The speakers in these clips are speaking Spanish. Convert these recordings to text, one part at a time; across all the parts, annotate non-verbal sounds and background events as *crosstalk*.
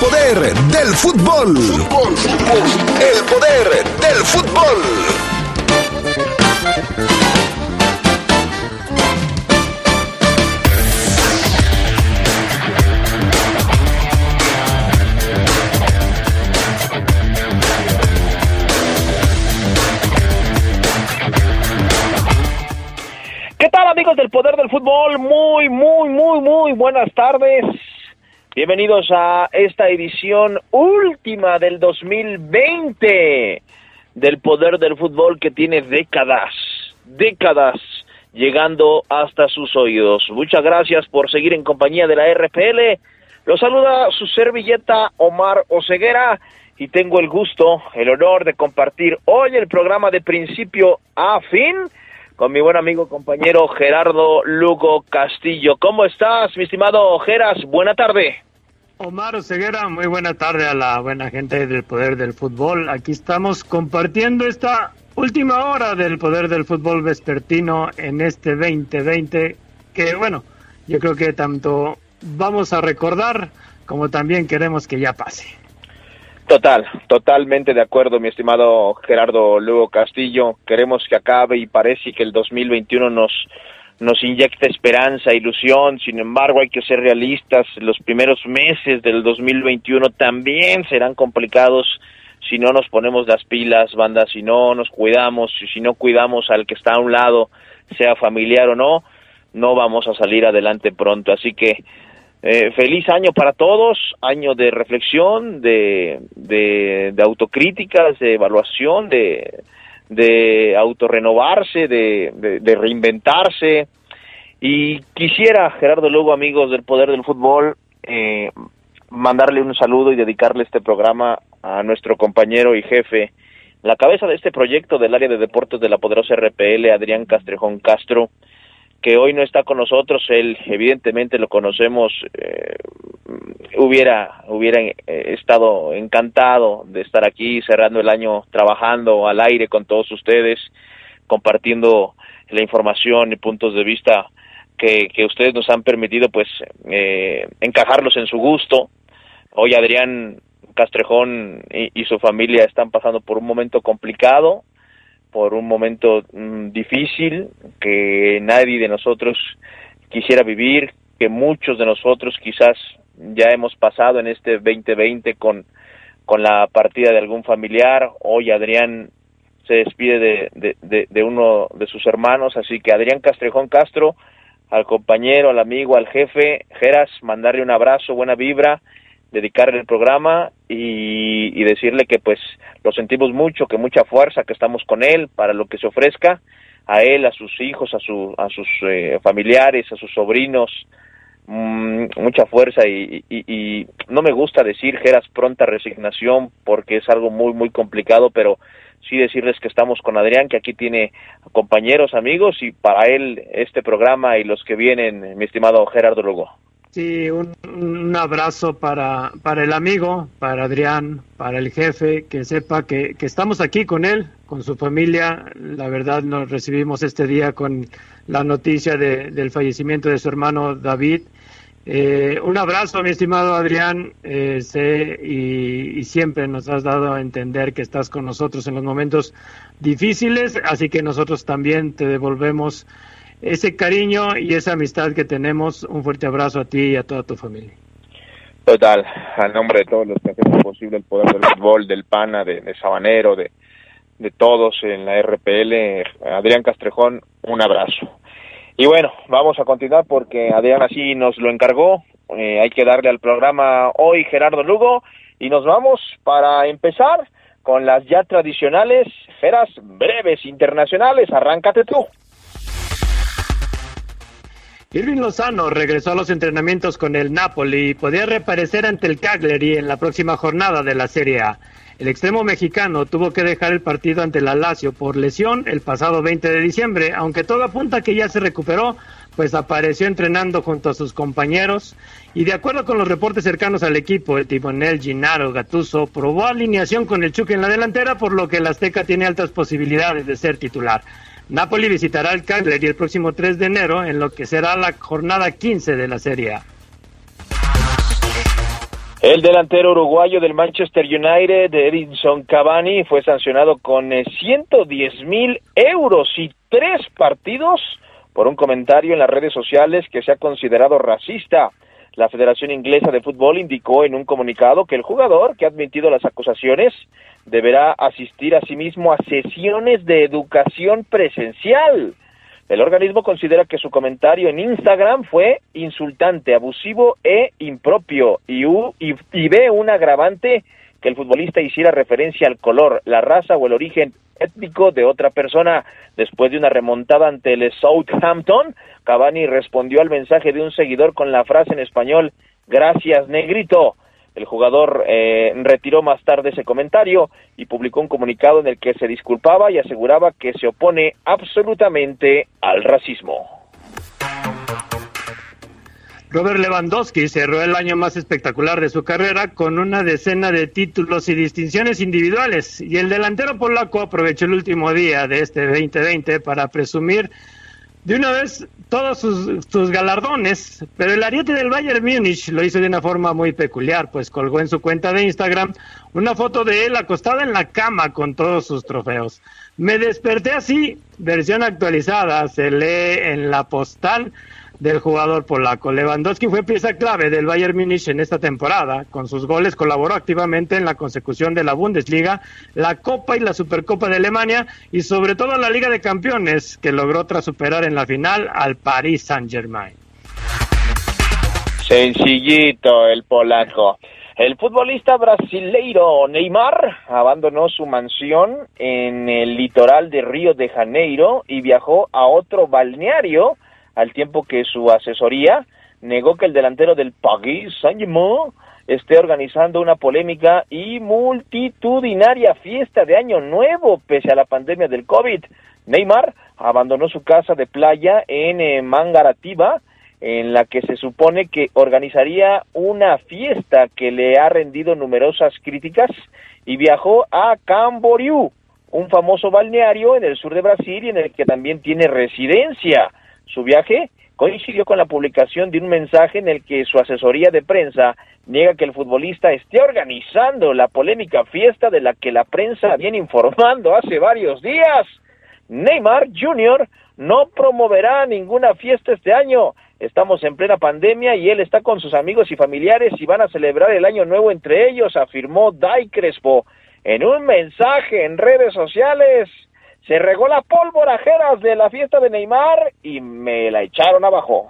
poder del fútbol. El poder del fútbol. ¿Qué tal amigos del Poder del Fútbol? Muy, muy, muy, muy buenas tardes. Bienvenidos a esta edición última del 2020 del Poder del Fútbol que tiene décadas, décadas llegando hasta sus oídos. Muchas gracias por seguir en compañía de la RPL. Los saluda su servilleta Omar Oceguera y tengo el gusto, el honor de compartir hoy el programa de principio a fin con mi buen amigo compañero Gerardo Lugo Castillo. ¿Cómo estás, mi estimado Geras? Buena tarde. Omar Ceguera, muy buena tarde a la buena gente del Poder del Fútbol. Aquí estamos compartiendo esta última hora del Poder del Fútbol vespertino en este 2020, que bueno, yo creo que tanto vamos a recordar como también queremos que ya pase. Total, totalmente de acuerdo, mi estimado Gerardo Lugo Castillo. Queremos que acabe y parece que el 2021 nos nos inyecta esperanza, ilusión. Sin embargo, hay que ser realistas. Los primeros meses del 2021 también serán complicados si no nos ponemos las pilas, banda, si no nos cuidamos, si no cuidamos al que está a un lado, sea familiar o no, no vamos a salir adelante pronto. Así que eh, feliz año para todos, año de reflexión, de, autocríticas, de evaluación, de, de autorrenovarse, de, reinventarse. Y quisiera, Gerardo Lugo, amigos del Poder del Fútbol, eh, mandarle un saludo y dedicarle este programa a nuestro compañero y jefe, la cabeza de este proyecto del área de deportes de la poderosa RPL, Adrián Castrejón Castro, que hoy no está con nosotros, él evidentemente lo conocemos, eh, hubiera, hubiera eh, estado encantado de estar aquí cerrando el año trabajando al aire con todos ustedes, compartiendo la información y puntos de vista que, que ustedes nos han permitido pues eh, encajarlos en su gusto. Hoy Adrián Castrejón y, y, su familia están pasando por un momento complicado, por un momento mmm, difícil que nadie de nosotros quisiera vivir, que muchos de nosotros quizás ya hemos pasado en este 2020 con, con la partida de algún familiar. Hoy Adrián se despide de, de, de, de uno de sus hermanos, así que Adrián Castrejón Castro, al compañero, al amigo, al jefe, Geras, mandarle un abrazo, buena vibra, dedicarle el programa y, y, decirle que pues lo sentimos mucho, que mucha fuerza, que estamos con él para lo que se ofrezca a él, a sus hijos, a, su, a sus eh, familiares, a sus sobrinos, mmm, mucha fuerza y, y, y, no me gusta decir Geras pronta resignación porque es algo muy muy complicado, pero sí decirles que estamos con Adrián, que aquí tiene compañeros, amigos y para él este programa y los que vienen, mi estimado Gerardo Lugo. Sí, un, abrazo para, para el amigo, para Adrián, para el jefe, que sepa que, que, estamos aquí con él, con su familia. La verdad nos recibimos este día con la noticia de, del fallecimiento de su hermano David. Eh, un abrazo, mi estimado Adrián, eh, sé y, siempre nos has dado a entender que estás con nosotros en los momentos difíciles, así que nosotros también te devolvemos ese cariño y esa amistad que tenemos. Un fuerte abrazo a ti y a toda tu familia. Total, a nombre de todos los que hacemos posible el poder del fútbol, del PANA, de, de Sabanero, de, de todos en la RPL, Adrián Castrejón, un abrazo. Y bueno, vamos a continuar porque Adrián así nos lo encargó. Eh, hay que darle al programa hoy Gerardo Lugo y nos vamos para empezar con las ya tradicionales feras breves internacionales. Arráncate tú. Irving Lozano regresó a los entrenamientos con el Napoli y podría reaparecer ante el Cagliari en la próxima jornada de la Serie A. El extremo mexicano tuvo que dejar el partido ante la Lazio por lesión el pasado 20 de diciembre, aunque todo apunta que ya se recuperó, pues apareció entrenando junto a sus compañeros y de acuerdo con los reportes cercanos al equipo, el timonel Gennaro Gattuso probó alineación con el Chuque en la delantera, por lo que el Azteca tiene altas posibilidades de ser titular. Napoli visitará el Cagliari el próximo 3 de enero en lo que será la jornada 15 de la Serie A. El delantero uruguayo del Manchester United, Edinson Cavani, fue sancionado con 110 eh, mil euros y tres partidos por un comentario en las redes sociales que se ha considerado racista. La Federación Inglesa de Fútbol indicó en un comunicado que el jugador que ha admitido las acusaciones deberá asistir asimismo a sesiones de educación presencial. El organismo considera que su comentario en Instagram fue insultante, abusivo e impropio y, y, ve un agravante que el futbolista hiciera referencia al color, la raza o el origen étnico de otra persona. Después de una remontada ante el Southampton, Cavani respondió al mensaje de un seguidor con la frase en español, gracias negrito. El jugador eh, retiró más tarde ese comentario y publicó un comunicado en el que se disculpaba y aseguraba que se opone absolutamente al racismo. Robert Lewandowski cerró el año más espectacular de su carrera con una decena de títulos y distinciones individuales y el delantero polaco aprovechó el último día de este 2020 para presumir de una vez todos sus, galardones, pero el ariete del Bayern Múnich lo hizo de una forma muy peculiar, pues colgó en su cuenta de Instagram una foto de él acostada en la cama con todos sus trofeos. Me desperté así, versión actualizada, se lee en la postal del jugador polaco. Lewandowski fue pieza clave del Bayern Múnich en esta temporada. Con sus goles colaboró activamente en la consecución de la Bundesliga, la Copa y la Supercopa de Alemania y sobre todo la Liga de Campeones, que logró tras superar en la final al Paris Saint-Germain. Sencillito el polaco. El futbolista brasileiro Neymar abandonó su mansión en el litoral de Río de Janeiro y viajó a otro balneario al tiempo que su asesoría negó que el delantero del Paris Saint-Germain esté organizando una polémica y multitudinaria fiesta de Año Nuevo pese a la pandemia del COVID. Neymar abandonó su casa de playa en eh, Mangaratiba, en la que se supone que organizaría una fiesta que le ha rendido numerosas críticas y viajó a Camboriú, un famoso balneario en el sur de Brasil y en el que también tiene residencia. Su viaje coincidió con la publicación de un mensaje en el que su asesoría de prensa niega que el futbolista esté organizando la polémica fiesta de la que la prensa viene informando hace varios días. Neymar Jr. no promoverá ninguna fiesta este año. Estamos en plena pandemia y él está con sus amigos y familiares y van a celebrar el año nuevo entre ellos, afirmó Dai Crespo en un mensaje en redes sociales se regó la pólvora Geras de la fiesta de Neymar y me la echaron abajo.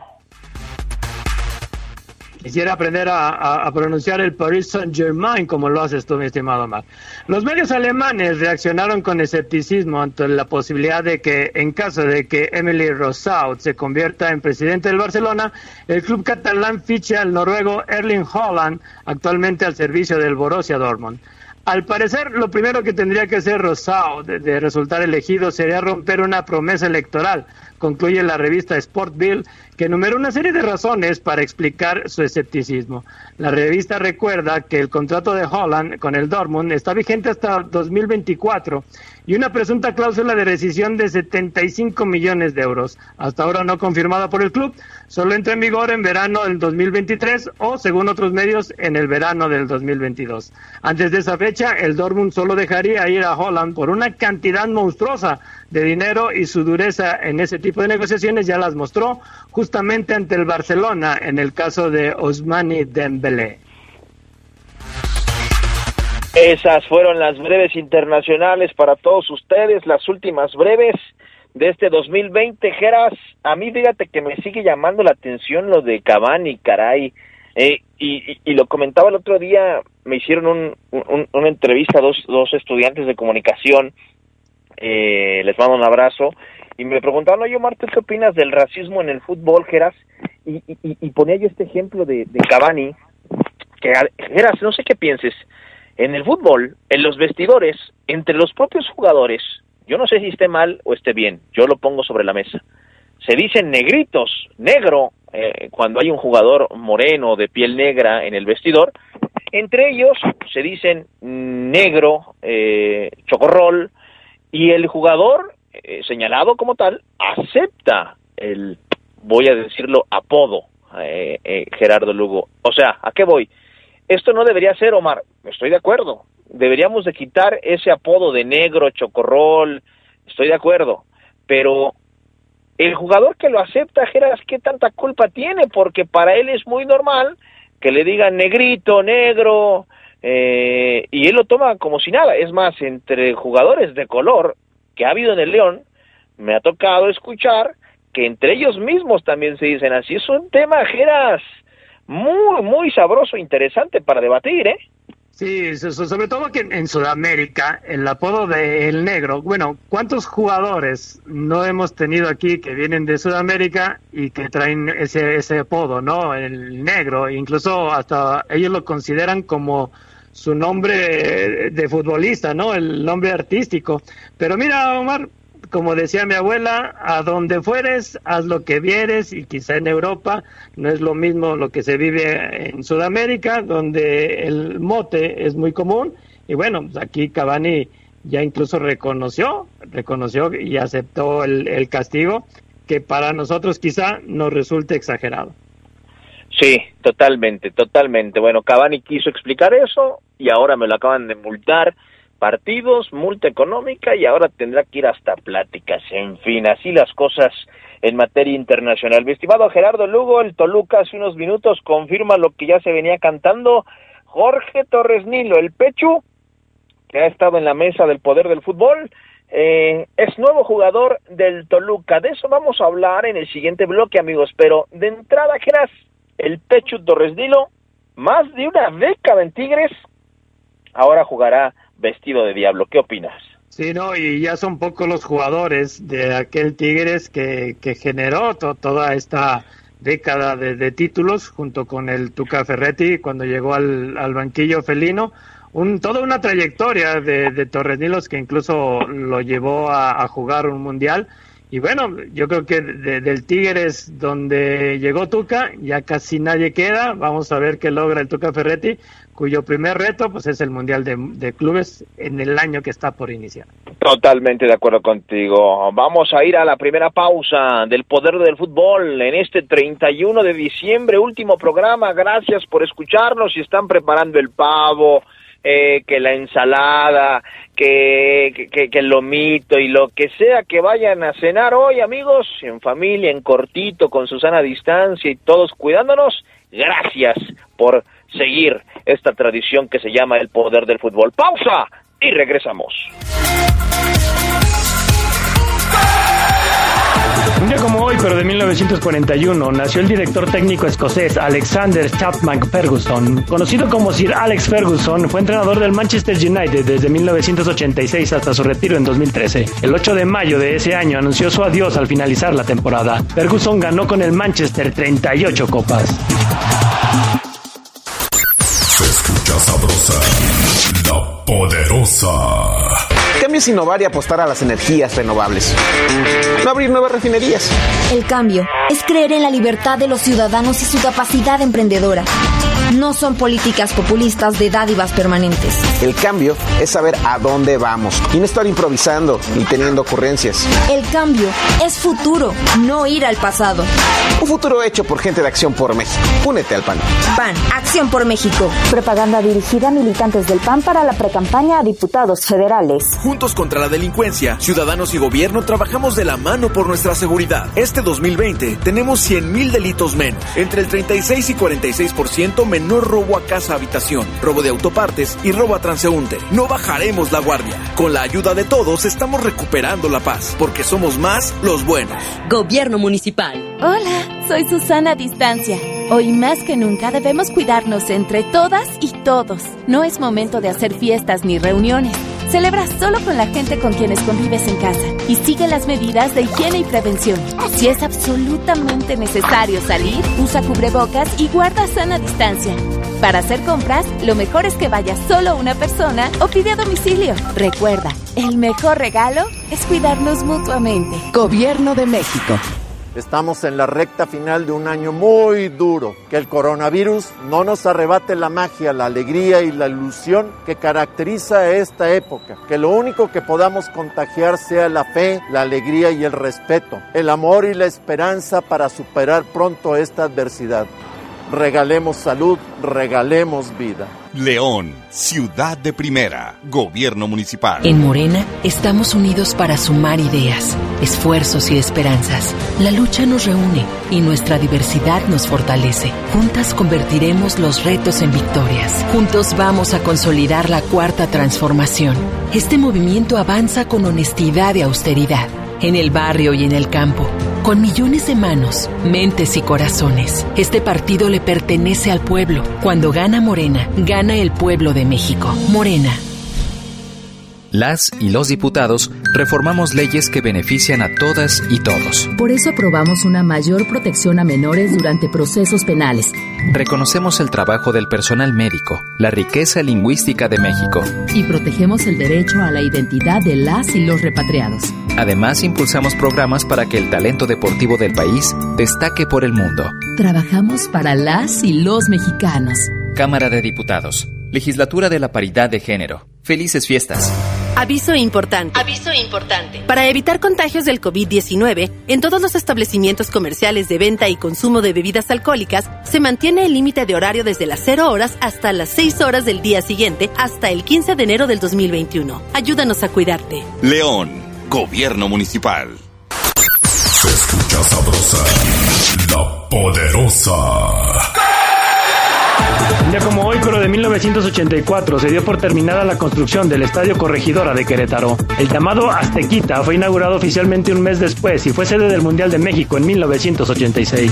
Quisiera aprender a, pronunciar el Paris Saint-Germain como lo haces tú, mi estimado Mar. Los medios alemanes reaccionaron con escepticismo ante la posibilidad de que, en caso de que Emily Rosaud se convierta en presidente del Barcelona, el club catalán fiche al noruego Erling Haaland, actualmente al servicio del Borussia Dortmund. Al parecer, lo primero que tendría que hacer Rosao de, resultar elegido sería romper una promesa electoral, concluye la revista Sportville, que enumera una serie de razones para explicar su escepticismo. La revista recuerda que el contrato de Holland con el Dortmund está vigente hasta 2024 y una presunta cláusula de rescisión de 75 millones de euros, hasta ahora no confirmada por el club, solo entra en vigor en verano del 2023 o, según otros medios, en el verano del 2022. Antes de esa fecha, el Dortmund solo dejaría ir a Holland por una cantidad monstruosa de dinero y su dureza en ese tipo de negociaciones ya las mostró justamente ante el Barcelona en el caso de Osmani Dembélé. Esas fueron las breves internacionales para todos ustedes, las últimas breves de este 2020, Geras. A mí fíjate que me sigue llamando la atención lo de Cavani, caray. Eh, y, y, lo comentaba el otro día, me hicieron un, una entrevista a dos, dos estudiantes de comunicación, eh, les mando un abrazo, y me preguntaban, oye, Marta, ¿qué opinas del racismo en el fútbol, Geras? Y, y, y ponía yo este ejemplo de, de Cavani, que, Geras, no sé qué pienses, en el fútbol, en los vestidores, entre los propios jugadores, yo no sé si esté mal o esté bien, yo lo pongo sobre la mesa. Se dicen negritos, negro, eh, cuando hay un jugador moreno de piel negra en el vestidor. Entre ellos se dicen negro, eh, chocorrol, y el jugador eh, señalado como tal acepta el, voy a decirlo, apodo, Gerardo Lugo. O sea, ¿a qué voy? esto no debería ser, Omar, estoy de acuerdo, deberíamos de quitar ese apodo de negro, chocorrol, estoy de acuerdo, pero el jugador que lo acepta, Geras, ¿qué tanta culpa tiene? Porque para él es muy normal que le digan negrito, negro, eh, y él lo toma como si nada. Es más, entre jugadores de color que ha habido en el León, me ha tocado escuchar que entre ellos mismos también se dicen así. Es un tema, Geras, muy, muy sabroso, interesante para debatir, ¿eh? Sí, sobre todo que en Sudamérica el apodo de El Negro, bueno, ¿cuántos jugadores no hemos tenido aquí que vienen de Sudamérica y que traen ese, ese apodo, ¿no? El Negro, incluso hasta ellos lo consideran como su nombre de futbolista, ¿no? El nombre artístico. Pero mira, Omar, como decía mi abuela, a donde fueres, haz lo que vieres y quizá en Europa no es lo mismo lo que se vive en Sudamérica, donde el mote es muy común y bueno, pues aquí Cavani ya incluso reconoció, reconoció y aceptó el, el castigo que para nosotros quizá nos resulte exagerado. Sí, totalmente, totalmente. Bueno, Cavani quiso explicar eso y ahora me lo acaban de multar partidos, multa económica y ahora tendrá que ir hasta pláticas. En fin, así las cosas en materia internacional. Mi estimado Gerardo Lugo, el Toluca hace unos minutos confirma lo que ya se venía cantando. Jorge Torres Nilo, el Pechu, que ha estado en la mesa del poder del fútbol, eh, es nuevo jugador del Toluca. De eso vamos a hablar en el siguiente bloque, amigos. Pero de entrada, Geras, el Pechu Torres Nilo, más de una década en Tigres, ahora jugará vestido de diablo. ¿Qué opinas? Sí, no, y ya son pocos los jugadores de aquel Tigres que, que generó toda esta década de, títulos junto con el Tuca Ferretti cuando llegó al, al banquillo felino. Un, toda una trayectoria de, de Torres que incluso lo llevó a jugar un mundial y bueno, yo creo que del Tigres, donde llegó Tuca, ya casi nadie queda. Vamos a ver qué logra el Tuca Ferretti, cuyo primer reto pues es el Mundial de, Clubes en el año que está por iniciar. Totalmente de acuerdo contigo. Vamos a ir a la primera pausa del Poder del Fútbol en este 31 de diciembre, último programa. Gracias por escucharnos. Si están preparando el pavo, eh, que la ensalada, que, que, que, el lomito y lo que sea que vayan a cenar hoy, amigos, en familia, en cortito, con Susana a distancia y todos cuidándonos. Gracias por seguir esta tradición que se llama el poder del fútbol. Pausa y regresamos. Un día como hoy, pero de 1941, nació el director técnico escocés Alexander Chapman Ferguson. Conocido como Sir Alex Ferguson, fue entrenador del Manchester United desde 1986 hasta su retiro en 2013. El 8 de mayo de ese año anunció su adiós al finalizar la temporada. Ferguson ganó con el Manchester 38 copas. Se escucha sabrosa, la poderosa innovar y apostar a las energías renovables. No abrir nuevas refinerías. El cambio es creer en la libertad de los ciudadanos y su capacidad emprendedora. No son políticas populistas de dádivas permanentes. El cambio es saber a dónde vamos y no estar improvisando ni teniendo ocurrencias. El cambio es futuro, no ir al pasado. Un futuro hecho por gente de Acción por México. Únete al PAN. PAN, Acción por México. Propaganda dirigida a militantes del PAN para la precampaña a diputados federales. Juntos contra la delincuencia, ciudadanos y gobierno trabajamos de la mano por nuestra seguridad. Este 2020 tenemos 100.000 delitos menos, entre el 36 y 46% menos menor robo a casa habitación, robo de autopartes y robo a transeúnte. No bajaremos la guardia. Con la ayuda de todos estamos recuperando la paz, porque somos más los buenos. Gobierno Municipal. Hola, soy Susana Distancia. Hoy más que nunca debemos cuidarnos entre todas y todos. No es momento de hacer fiestas ni reuniones. Celebra solo con la gente con quienes convives en casa y sigue las medidas de higiene y prevención. Si es absolutamente necesario salir, usa cubrebocas y guarda sana distancia. Para hacer compras, lo mejor es que vaya solo una persona o pide a domicilio. Recuerda, el mejor regalo es cuidarnos mutuamente. Gobierno de México. Estamos en la recta final de un año muy duro. Que el coronavirus no nos arrebate la magia, la alegría y la ilusión que caracteriza esta época. Que lo único que podamos contagiar sea la fe, la alegría y el respeto, el amor y la esperanza para superar pronto esta adversidad. regalemos salud, regalemos vida. León, ciudad de primera, gobierno municipal. En Morena estamos unidos para sumar ideas, esfuerzos y esperanzas. La lucha nos reúne y nuestra diversidad nos fortalece. Juntas convertiremos los retos en victorias. Juntos vamos a consolidar la cuarta transformación. Este movimiento avanza con honestidad y austeridad, en el barrio y en el campo con millones de manos, mentes y corazones. Este partido le pertenece al pueblo. Cuando gana Morena, gana el pueblo de México. Morena. Las y los diputados reformamos leyes que benefician a todas y todos. Por eso aprobamos una mayor protección a menores durante procesos penales. Reconocemos el trabajo del personal médico, la riqueza lingüística de México. Y protegemos el derecho a la identidad de las y los repatriados. Además, impulsamos programas para que el talento deportivo del país destaque por el mundo. Trabajamos para las y los mexicanos. Cámara de Diputados. Legislatura de la Paridad de Género. Felices fiestas. Aviso importante. Aviso importante. Para evitar contagios del COVID-19, en todos los establecimientos comerciales de venta y consumo de bebidas alcohólicas se mantiene el límite de horario desde las 0 horas hasta las 6 horas del día siguiente hasta el 15 de enero del 2021. Ayúdanos a cuidarte. León, Gobierno Municipal. Se escucha sabrosa, la poderosa. Un día como hoy, pero de 1984, se dio por terminada la construcción del Estadio Corregidora de Querétaro. El llamado Aztequita fue inaugurado oficialmente un mes después y fue sede del Mundial de México en 1986.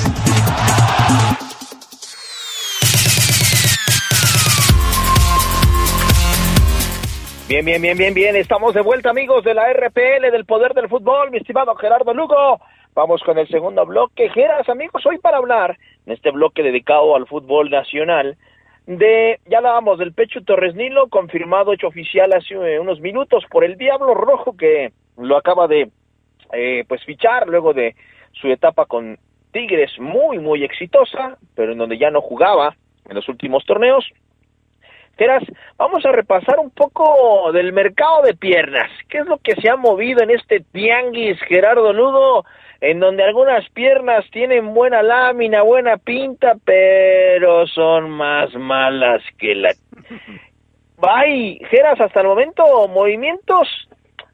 Bien, bien, bien, bien, bien. Estamos de vuelta, amigos de la RPL del Poder del Fútbol, mi estimado Gerardo Lugo. Vamos con el segundo bloque. Geras, amigos, hoy para hablar en este bloque dedicado al fútbol nacional de, ya hablábamos del Pecho Torres Nilo, confirmado, hecho oficial hace eh, unos minutos por el Diablo Rojo que lo acaba de, eh, pues, fichar luego de su etapa con Tigres muy, muy exitosa, pero en donde ya no jugaba en los últimos torneos. Geras, vamos a repasar un poco del mercado de piernas. ¿Qué es lo que se ha movido en este tianguis, Gerardo Ludo? en donde algunas piernas tienen buena lámina, buena pinta, pero son más malas que la... *laughs* Bye, Geras, hasta el momento movimientos,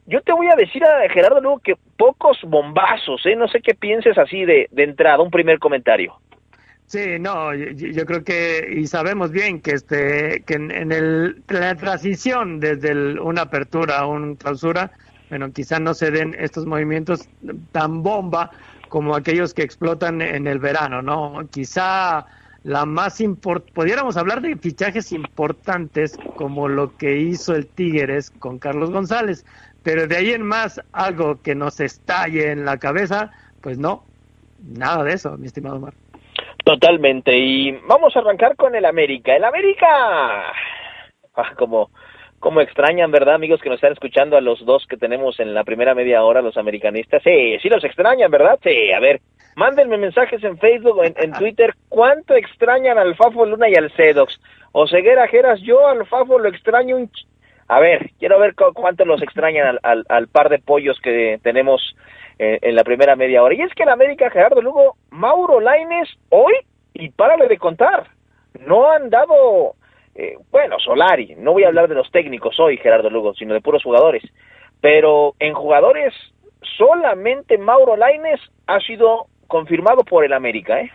yo te voy a decir a Gerardo luego que pocos bombazos, ¿eh? No sé qué pienses así de, de entrada, un primer comentario. Sí, no, yo, creo que y sabemos bien que este que en, el, la transición desde una apertura a una clausura bueno, quizá no se den estos movimientos tan bomba como aquellos que explotan en el verano, ¿no? Quizá la más importante, pudiéramos hablar de fichajes importantes como lo que hizo el Tigres con Carlos González, pero de ahí en más algo que nos estalle en la cabeza, pues no, nada de eso, mi estimado Mar. Totalmente, y vamos a arrancar con el América. El América, ah, como cómo extrañan, ¿verdad, amigos que nos están escuchando a los dos que tenemos en la primera media hora, los americanistas? Sí, sí los extrañan, ¿verdad? Sí, a ver, mándenme mensajes en Facebook o en, Twitter, ¿cuánto extrañan al Fafo Luna y al Cedox? O Ceguera Jeras, yo al Fafo lo extraño un... A ver, quiero ver cuánto los extrañan al, al, par de pollos que tenemos eh, en la primera media hora. Y es que en América, Gerardo Lugo, Mauro Laines, hoy, y párale de contar, no han dado eh, bueno, Solari, no voy a hablar de los técnicos hoy, Gerardo Lugo, sino de puros jugadores, pero en jugadores solamente Mauro Laines ha sido confirmado por el América, ¿eh?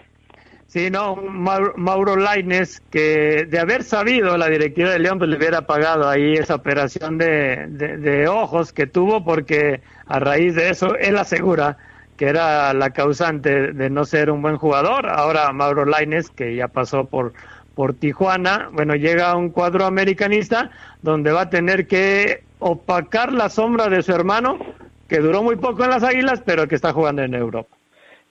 Sí, no, Mauro, Laines, que de haber sabido la directiva de León, pues le hubiera pagado ahí esa operación de, de ojos que tuvo, porque a raíz de eso él asegura que era la causante de no ser un buen jugador. Ahora Mauro Laines, que ya pasó por por Tijuana, bueno, llega a un cuadro americanista donde va a tener que opacar la sombra de su hermano, que duró muy poco en las Águilas, pero que está jugando en Europa.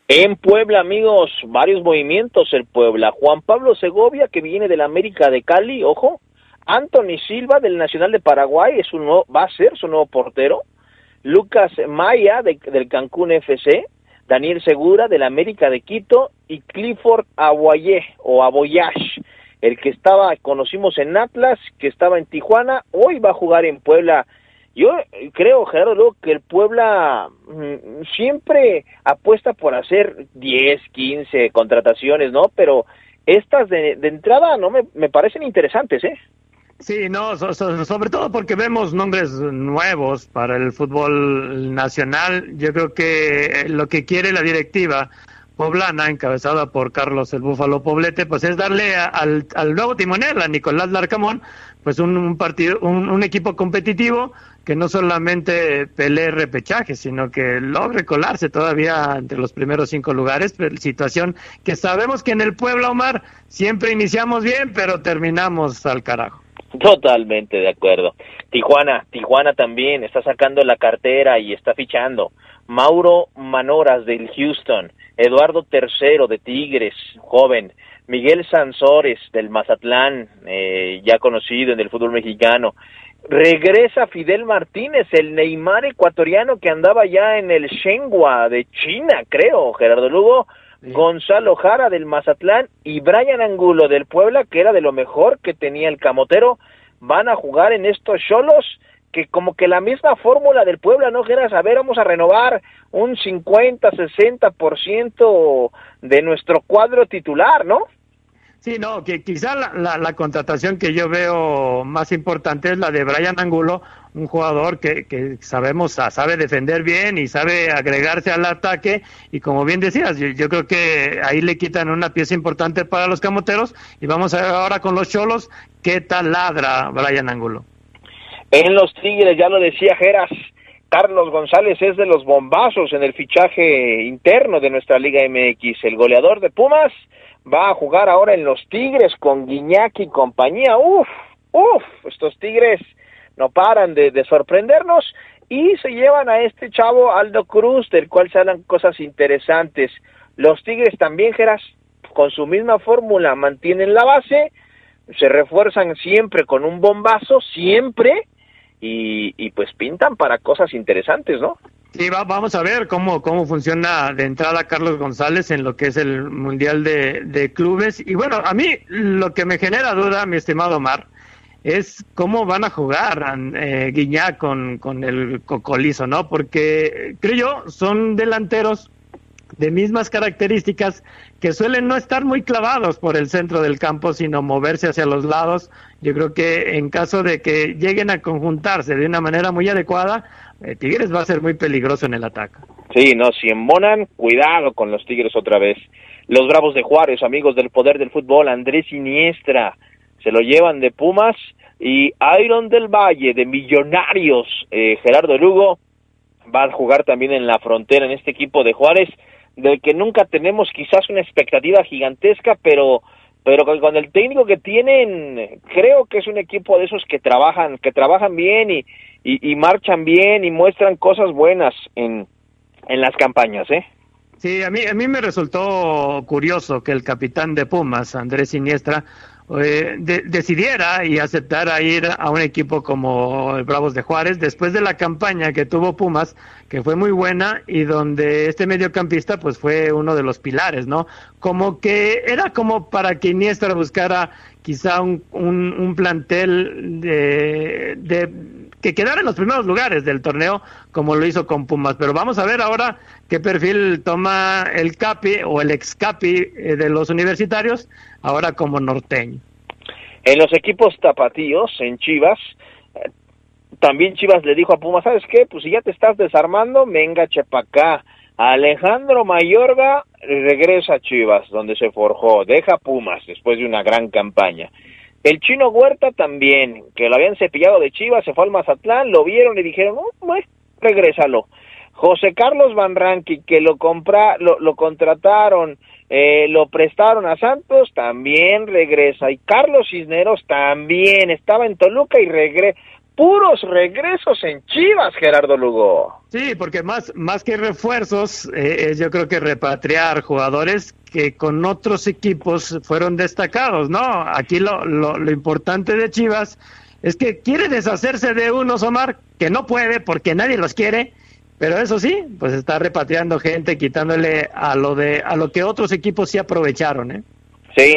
En Puebla, amigos, varios movimientos en Puebla. Juan Pablo Segovia, que viene del América de Cali, ojo. Anthony Silva, del Nacional de Paraguay, es un va a ser su nuevo portero. Lucas Maya, del Cancún FC. Daniel Segura, del América de Quito. Y Clifford Aboyé, o Aboyash, el que estaba, conocimos en Atlas, que estaba en Tijuana, hoy va a jugar en Puebla. Yo creo, Gerardo, que el Puebla mm, siempre apuesta por hacer 10, 15 contrataciones, ¿no? Pero estas de, de entrada no me, parecen interesantes, ¿eh? Sí, no, sobre todo porque vemos nombres nuevos para el fútbol nacional. Yo creo que lo que quiere la directiva poblana, encabezada por Carlos el Búfalo Poblete, pues es darle al, al, nuevo timonel, a Nicolás Larcamón, pues un, partido, un, equipo competitivo que no solamente pelee repechaje, sino que logre colarse todavía entre los primeros cinco lugares, situación que sabemos que en el pueblo, Omar, siempre iniciamos bien, pero terminamos al carajo. Totalmente de acuerdo. Tijuana, Tijuana también está sacando la cartera y está fichando. Mauro Manoras del Houston, Eduardo Tercero de Tigres, joven, Miguel Sansores del Mazatlán, eh, ya conocido en el fútbol mexicano. Regresa Fidel Martínez, el Neymar ecuatoriano que andaba ya en el Shenhua de China, creo, Gerardo Lugo. Gonzalo Jara del Mazatlán y Brian Angulo del Puebla, que era de lo mejor que tenía el camotero, van a jugar en estos cholos que como que la misma fórmula del Puebla, ¿no? Que a ver, vamos a renovar un 50, 60% de nuestro cuadro titular, ¿no? Sí, no, que quizá la, la, contratación que yo veo más importante es la de Brian Angulo, un jugador que, que sabemos sabe defender bien y sabe agregarse al ataque y como bien decías, yo, creo que ahí le quitan una pieza importante para los camoteros y vamos a ver ahora con los cholos qué tal ladra Brian Angulo. En los Tigres, ya lo decía Geras, Carlos González es de los bombazos en el fichaje interno de nuestra Liga MX, el goleador de Pumas va a jugar ahora en los Tigres con Guiñac y compañía. Uf, uf, estos Tigres no paran de, de, sorprendernos y se llevan a este chavo Aldo Cruz, del cual se hablan cosas interesantes. Los Tigres también, Geras, con su misma fórmula, mantienen la base, se refuerzan siempre con un bombazo, siempre, y, y pues pintan para cosas interesantes, ¿no? Sí, vamos a ver cómo, cómo funciona de entrada Carlos González en lo que es el Mundial de, Clubes. Y bueno, a mí lo que me genera duda, mi estimado Omar, es cómo van a jugar eh, Guiñá con, con el Cocolizo, ¿no? Porque creo yo, son delanteros de mismas características que suelen no estar muy clavados por el centro del campo, sino moverse hacia los lados. Yo creo que en caso de que lleguen a conjuntarse de una manera muy adecuada, Tigres va a ser muy peligroso en el ataque. Sí, no, si embonan, cuidado con los Tigres otra vez. Los Bravos de Juárez, amigos del poder del fútbol, Andrés Iniestra, se lo llevan de Pumas y Iron del Valle de Millonarios, eh, Gerardo Lugo, va a jugar también en la frontera en este equipo de Juárez, del que nunca tenemos quizás una expectativa gigantesca, pero pero con el técnico que tienen, creo que es un equipo de esos que trabajan, que trabajan bien y, y, marchan bien y muestran cosas buenas en, en las campañas, ¿eh? Sí, a mí, a mí me resultó curioso que el capitán de Pumas, Andrés Siniestra, eh, decidiera y aceptara ir a un equipo como el Bravos de Juárez después de la campaña que tuvo Pumas, que fue muy buena y donde este mediocampista pues fue uno de los pilares, ¿no? Como que era como para que Iniestra buscara quizá un, un, plantel de, de que quedara en los primeros lugares del torneo como lo hizo con Pumas. Pero vamos a ver ahora qué perfil toma el Capi o el ex Capi eh, de los universitarios ahora como norteño. En los equipos tapatíos, en Chivas, eh, también Chivas le dijo a Pumas, ¿sabes qué? Pues si ya te estás desarmando, venga Chepacá. Alejandro Mayorga regresa a Chivas, donde se forjó, deja Pumas después de una gran campaña. El chino Huerta también, que lo habían cepillado de Chivas, se fue al Mazatlán, lo vieron y dijeron, oh, regrésalo. José Carlos Van que lo, compra, lo, lo contrataron, eh, lo prestaron a Santos, también regresa. Y Carlos Cisneros también estaba en Toluca y regresa puros regresos en Chivas, Gerardo Lugo. Sí, porque más, más que refuerzos, eh, yo creo que repatriar jugadores que con otros equipos fueron destacados, ¿no? Aquí lo, lo, lo importante de Chivas es que quiere deshacerse de unos, Omar, que no puede porque nadie los quiere, pero eso sí, pues está repatriando gente, quitándole a lo de a lo que otros equipos sí aprovecharon, ¿eh? Sí,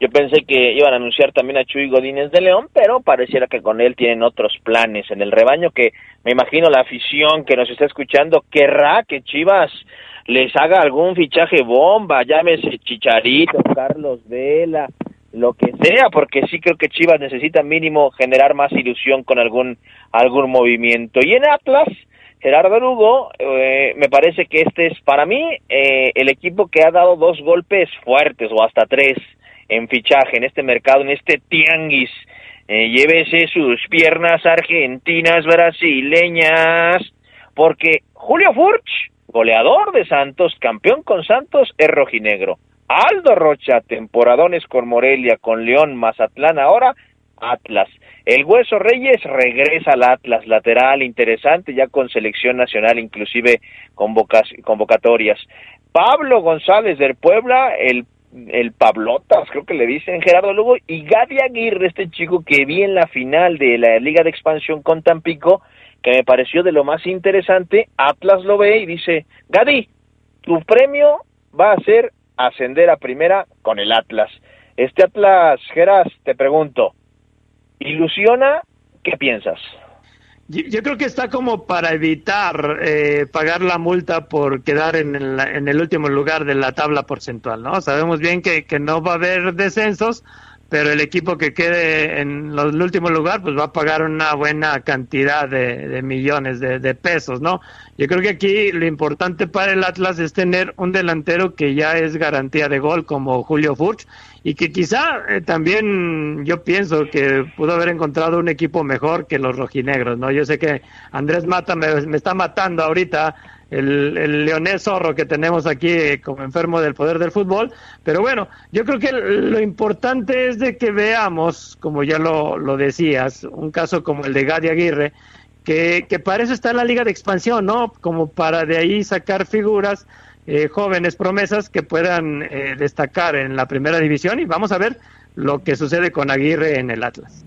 yo pensé que iban a anunciar también a Chuy Godínez de León, pero pareciera que con él tienen otros planes en el rebaño que me imagino la afición que nos está escuchando querrá que Chivas les haga algún fichaje bomba, llámese Chicharito, Carlos Vela, lo que sea, porque sí creo que Chivas necesita mínimo generar más ilusión con algún algún movimiento. Y en Atlas, Gerardo Lugo, eh, me parece que este es para mí eh, el equipo que ha dado dos golpes fuertes o hasta tres en fichaje en este mercado, en este tianguis. Eh, llévese sus piernas argentinas, brasileñas, porque Julio Furch, goleador de Santos, campeón con Santos, es rojinegro. Aldo Rocha, temporadones con Morelia, con León, Mazatlán, ahora Atlas. El Hueso Reyes regresa al Atlas, lateral interesante, ya con selección nacional, inclusive convocatorias. Pablo González del Puebla, el, el Pablotas, creo que le dicen Gerardo Lugo, y Gadi Aguirre, este chico que vi en la final de la Liga de Expansión con Tampico, que me pareció de lo más interesante, Atlas lo ve y dice, Gadi, tu premio va a ser ascender a primera con el Atlas. Este Atlas, Geras, te pregunto, ¿ilusiona? ¿Qué piensas? Yo, creo que está como para evitar eh, pagar la multa por quedar en el, en el, último lugar de la tabla porcentual, ¿no? Sabemos bien que, que no va a haber descensos, pero el equipo que quede en el último lugar pues va a pagar una buena cantidad de, millones de, pesos, ¿no? Yo creo que aquí lo importante para el Atlas es tener un delantero que ya es garantía de gol como Julio Furch y que quizá eh, también yo pienso que pudo haber encontrado un equipo mejor que los rojinegros, ¿no? Yo sé que Andrés Mata me está matando ahorita el, el leonés zorro que tenemos aquí como enfermo del poder del fútbol. Pero bueno, yo creo que lo importante es de que veamos, como ya lo, lo decías, un caso como el de Gadi Aguirre, que, que para eso está en la liga de expansión, ¿no? Como para de ahí sacar figuras. Eh, jóvenes promesas que puedan eh, destacar en la primera división y vamos a ver lo que sucede con Aguirre en el Atlas.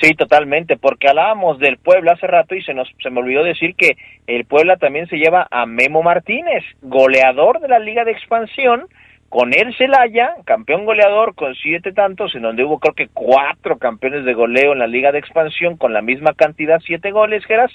Sí, totalmente, porque hablábamos del Puebla hace rato y se nos se me olvidó decir que el Puebla también se lleva a Memo Martínez, goleador de la Liga de Expansión, con el Celaya, campeón goleador con siete tantos, en donde hubo creo que cuatro campeones de goleo en la Liga de Expansión con la misma cantidad, siete goles, Geras,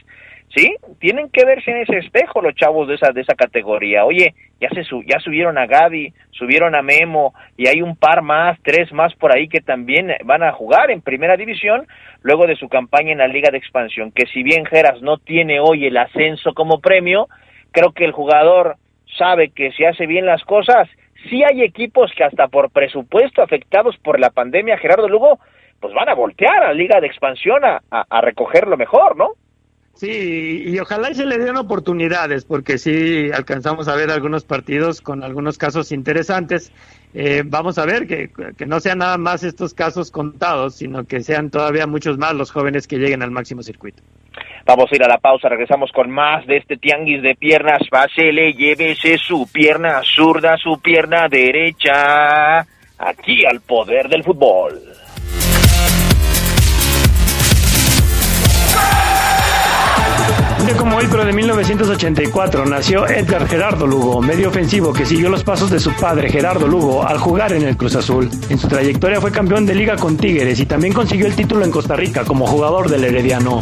¿sí? Tienen que verse en ese espejo los chavos de esa, de esa categoría. Oye, ya, se ya subieron a Gaby, subieron a Memo, y hay un par más, tres más por ahí que también van a jugar en primera división, luego de su campaña en la Liga de Expansión, que si bien Geras no tiene hoy el ascenso como premio, creo que el jugador sabe que si hace bien las cosas, sí hay equipos que hasta por presupuesto afectados por la pandemia, Gerardo Lugo, pues van a voltear a la Liga de Expansión a, a recoger lo mejor, ¿no? Sí, y ojalá y se le den oportunidades, porque sí alcanzamos a ver algunos partidos con algunos casos interesantes. Eh, vamos a ver que, que, no sean nada más estos casos contados, sino que sean todavía muchos más los jóvenes que lleguen al máximo circuito. Vamos a ir a la pausa, regresamos con más de este tianguis de piernas. Pásele, llévese su pierna zurda, su pierna derecha, aquí al poder del fútbol. Como hoy, pero de 1984, nació Edgar Gerardo Lugo, medio ofensivo que siguió los pasos de su padre Gerardo Lugo al jugar en el Cruz Azul. En su trayectoria fue campeón de liga con Tigres y también consiguió el título en Costa Rica como jugador del Herediano.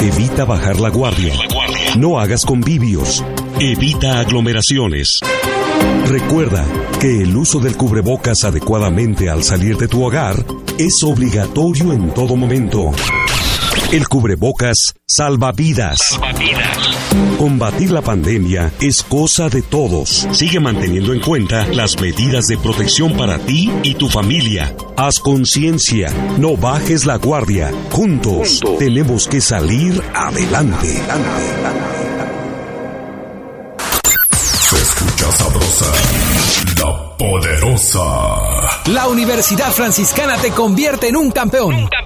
Evita, bajar la guardia. No hagas convivios. Evita aglomeraciones. Recuerda que el uso del cubrebocas adecuadamente al salir de tu hogar es obligatorio en todo momento. El cubrebocas salva vidas. Salva vidas. Combatir la pandemia es cosa de todos. Sigue manteniendo en cuenta las medidas de protección para ti y tu familia. Haz conciencia, no bajes la guardia. Juntos, tenemos que salir adelante. Se escucha sabrosa, la poderosa. La Universidad Franciscana te convierte en un campeón. Un campeón.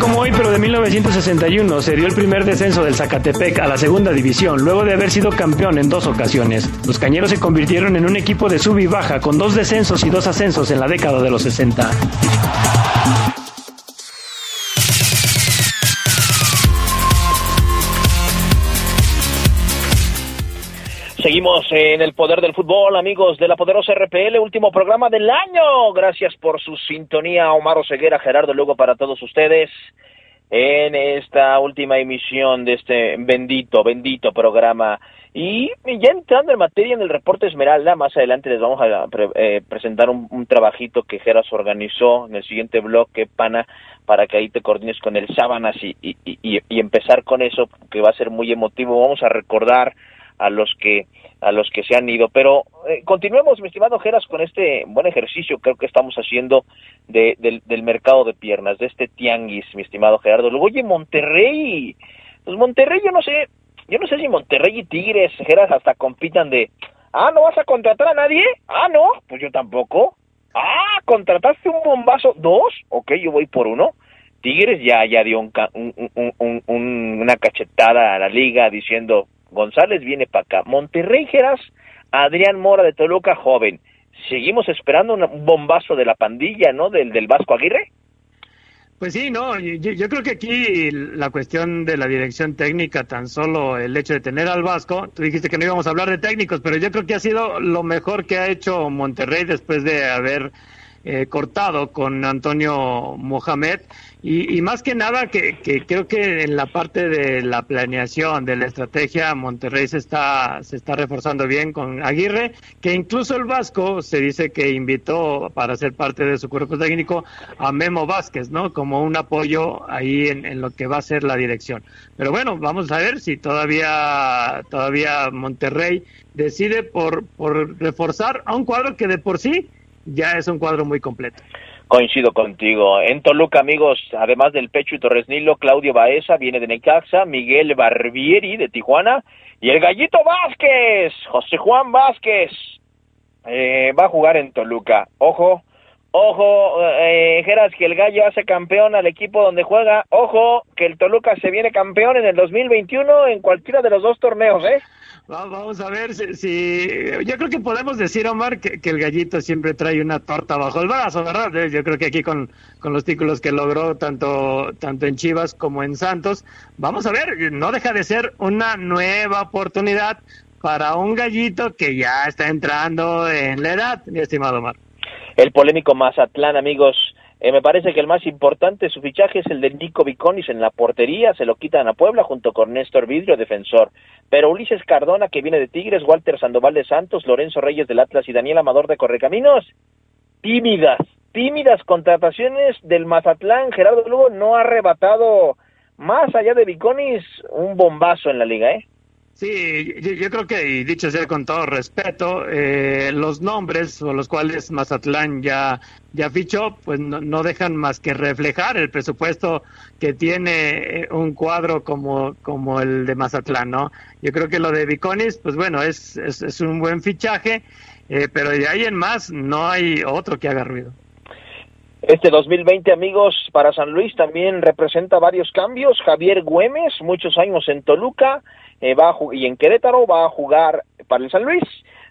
Como hoy, pero de 1961, se dio el primer descenso del Zacatepec a la segunda división, luego de haber sido campeón en dos ocasiones. Los cañeros se convirtieron en un equipo de sub y baja, con dos descensos y dos ascensos en la década de los 60. En el poder del fútbol, amigos de la poderosa RPL, último programa del año. Gracias por su sintonía, Omar Oseguera, Gerardo Lugo para todos ustedes en esta última emisión de este bendito, bendito programa. Y ya entrando en materia en el reporte Esmeralda, más adelante les vamos a eh, presentar un, trabajito que Geras organizó en el siguiente bloque, pana, para que ahí te coordines con el Sábanas y, y, y, y empezar con eso, que va a ser muy emotivo. Vamos a recordar a los que a los que se han ido. Pero eh, continuemos, mi estimado Geras, con este buen ejercicio creo que estamos haciendo de, del, mercado de piernas, de este tianguis, mi estimado Gerardo. Luego, oye, Monterrey, pues Monterrey, yo no sé, yo no sé si Monterrey y Tigres, Geras, hasta compitan de, ah, ¿no vas a contratar a nadie? Ah, no, pues yo tampoco. Ah, ¿contrataste un bombazo? ¿Dos? Ok, yo voy por uno. Tigres ya, ya dio un, un, una cachetada a la liga diciendo, González viene para acá. Monterrey Geras, Adrián Mora de Toluca, joven. Seguimos esperando un bombazo de la pandilla, ¿no? Del, del Vasco Aguirre. Pues sí, no, yo, creo que aquí la cuestión de la dirección técnica, tan solo el hecho de tener al Vasco, tú dijiste que no íbamos a hablar de técnicos, pero yo creo que ha sido lo mejor que ha hecho Monterrey después de haber eh, cortado con Antonio Mohamed y, más que nada que, creo que en la parte de la planeación, de la estrategia, Monterrey se está, se está reforzando bien con Aguirre, que incluso el Vasco se dice que invitó para ser parte de su cuerpo técnico a Memo Vázquez, ¿no? Como un apoyo ahí en, en lo que va a ser la dirección. Pero bueno, vamos a ver si todavía, todavía Monterrey decide por, por reforzar a un cuadro que de por sí ya es un cuadro muy completo. Coincido contigo. En Toluca, amigos, además del Pecho y Torres Nilo, Claudio Baeza viene de Necaxa, Miguel Barbieri de Tijuana y el Gallito Vázquez, José Juan Vázquez, eh, va a jugar en Toluca. Ojo, ojo, eh, que el Gallo hace campeón al equipo donde juega. Ojo, que el Toluca se viene campeón en el 2021 en cualquiera de los dos torneos, ¿eh? Vamos a ver si, yo creo que podemos decir, Omar, que, el gallito siempre trae una torta bajo el brazo, ¿verdad? Eh, yo creo que aquí con, con los títulos que logró tanto, tanto en Chivas como en Santos, vamos a ver, no deja de ser una nueva oportunidad para un gallito que ya está entrando en la edad, mi estimado Omar. El polémico Mazatlán, amigos, eh, me parece que el más importante su fichaje es el de Nico Viconis en la portería, se lo quitan a Puebla junto con Néstor Vidrio, defensor. Pero Ulises Cardona, que viene de Tigres, Walter Sandoval de Santos, Lorenzo Reyes del Atlas y Daniel Amador de Correcaminos, tímidas, tímidas contrataciones del Mazatlán. Gerardo Lugo no ha arrebatado más allá de Viconis un bombazo en la liga, ¿eh? Sí, yo, creo que, y dicho sea con todo respeto, eh, los nombres o los cuales Mazatlán ya, ya fichó, pues no, dejan más que reflejar el presupuesto que tiene eh, un cuadro como, como el de Mazatlán, ¿no? Yo creo que lo de Viconis, pues bueno, es, es, un buen fichaje, eh, pero de ahí en más no hay otro que haga ruido. Este 2020, amigos, para San Luis también representa varios cambios. Javier Güemes, muchos años en Toluca, eh, va y en Querétaro va a jugar para el San Luis.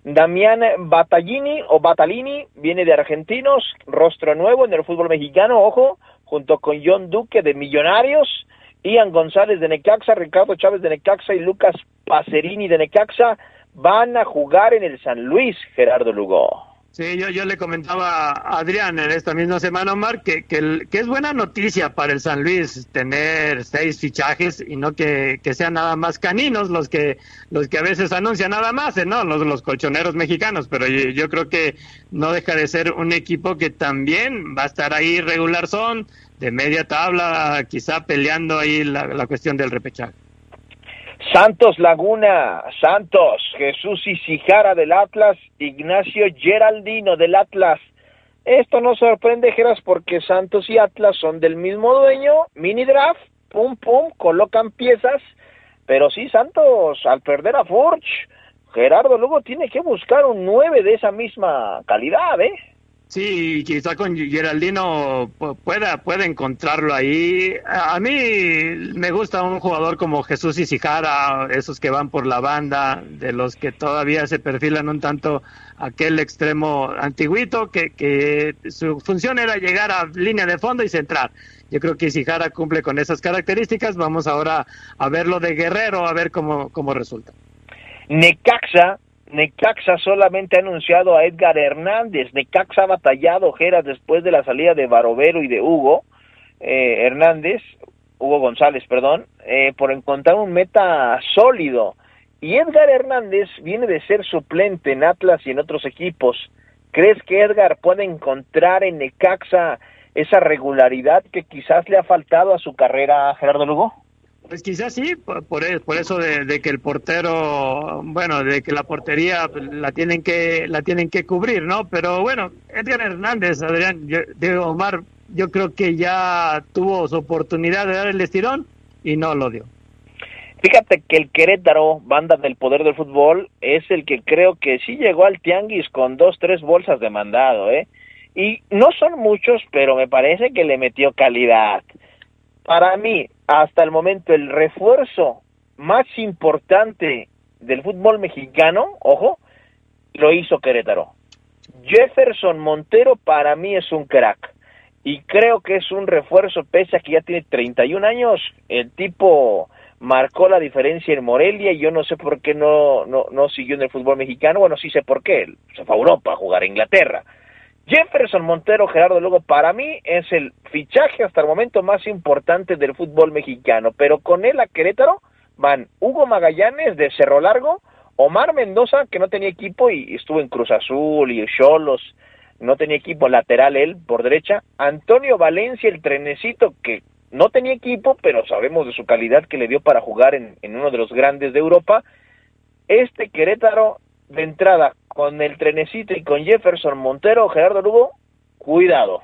Damián Battaglini o Batalini viene de Argentinos, rostro nuevo en el fútbol mexicano, ojo, junto con John Duque de Millonarios, Ian González de Necaxa, Ricardo Chávez de Necaxa y Lucas Pacerini de Necaxa van a jugar en el San Luis, Gerardo Lugo. Sí, yo, yo le comentaba a Adrián en esta misma semana, Omar, que, que, que, es buena noticia para el San Luis tener seis fichajes y no que, que, sean nada más caninos los que los que a veces anuncian nada más, ¿eh? ¿no? Los, los colchoneros mexicanos, pero yo, yo, creo que no deja de ser un equipo que también va a estar ahí regular son, de media tabla, quizá peleando ahí la, la cuestión del repechaje. Santos Laguna, Santos, Jesús Isijara del Atlas, Ignacio Geraldino del Atlas. Esto no sorprende, Geras, porque Santos y Atlas son del mismo dueño, mini draft, pum pum, colocan piezas, pero sí, Santos, al perder a Forge, Gerardo luego tiene que buscar un 9 de esa misma calidad, ¿eh? Sí, quizá con Geraldino pueda, pueda encontrarlo ahí. A mí me gusta un jugador como Jesús Isijara, esos que van por la banda, de los que todavía se perfilan un tanto aquel extremo antiguito, que, que su función era llegar a línea de fondo y centrar. Yo creo que Isijara cumple con esas características. Vamos ahora a verlo de Guerrero, a ver cómo, cómo resulta. Necaxa Necaxa solamente ha anunciado a Edgar Hernández. Necaxa ha batallado ojeras después de la salida de Barovero y de Hugo eh, Hernández, Hugo González, perdón, eh, por encontrar un meta sólido. Y Edgar Hernández viene de ser suplente en Atlas y en otros equipos. ¿Crees que Edgar puede encontrar en Necaxa esa regularidad que quizás le ha faltado a su carrera, Gerardo Lugo? Pues quizás sí, por, por e, eso de, que el portero, bueno, de que la portería la tienen que la tienen que cubrir, ¿no? Pero bueno, Edgar Hernández, Adrián, de Omar, yo creo que ya tuvo su oportunidad de dar el estirón y no lo dio. Fíjate que el Querétaro, banda del poder del fútbol, es el que creo que sí llegó al Tianguis con dos, tres bolsas de mandado, ¿eh? Y no son muchos, pero me parece que le metió calidad. Para mí, hasta el momento el refuerzo más importante del fútbol mexicano, ojo, lo hizo Querétaro. Jefferson Montero para mí es un crack. Y creo que es un refuerzo pese a que ya tiene 31 años, el tipo marcó la diferencia en Morelia y yo no sé por qué no, no, no siguió en el fútbol mexicano, bueno, sí sé por qué, se fue a Europa a jugar a Inglaterra, Jefferson Montero, Gerardo Lugo, para mí es el fichaje hasta el momento más importante del fútbol mexicano, pero con él a Querétaro van Hugo Magallanes de Cerro Largo, Omar Mendoza, que no tenía equipo y estuvo en Cruz Azul y Cholos, no tenía equipo lateral él por derecha, Antonio Valencia, el trenecito, que no tenía equipo, pero sabemos de su calidad que le dio para jugar en, en uno de los grandes de Europa. Este Querétaro de entrada con el trenecito y con Jefferson Montero, Gerardo Lugo, cuidado.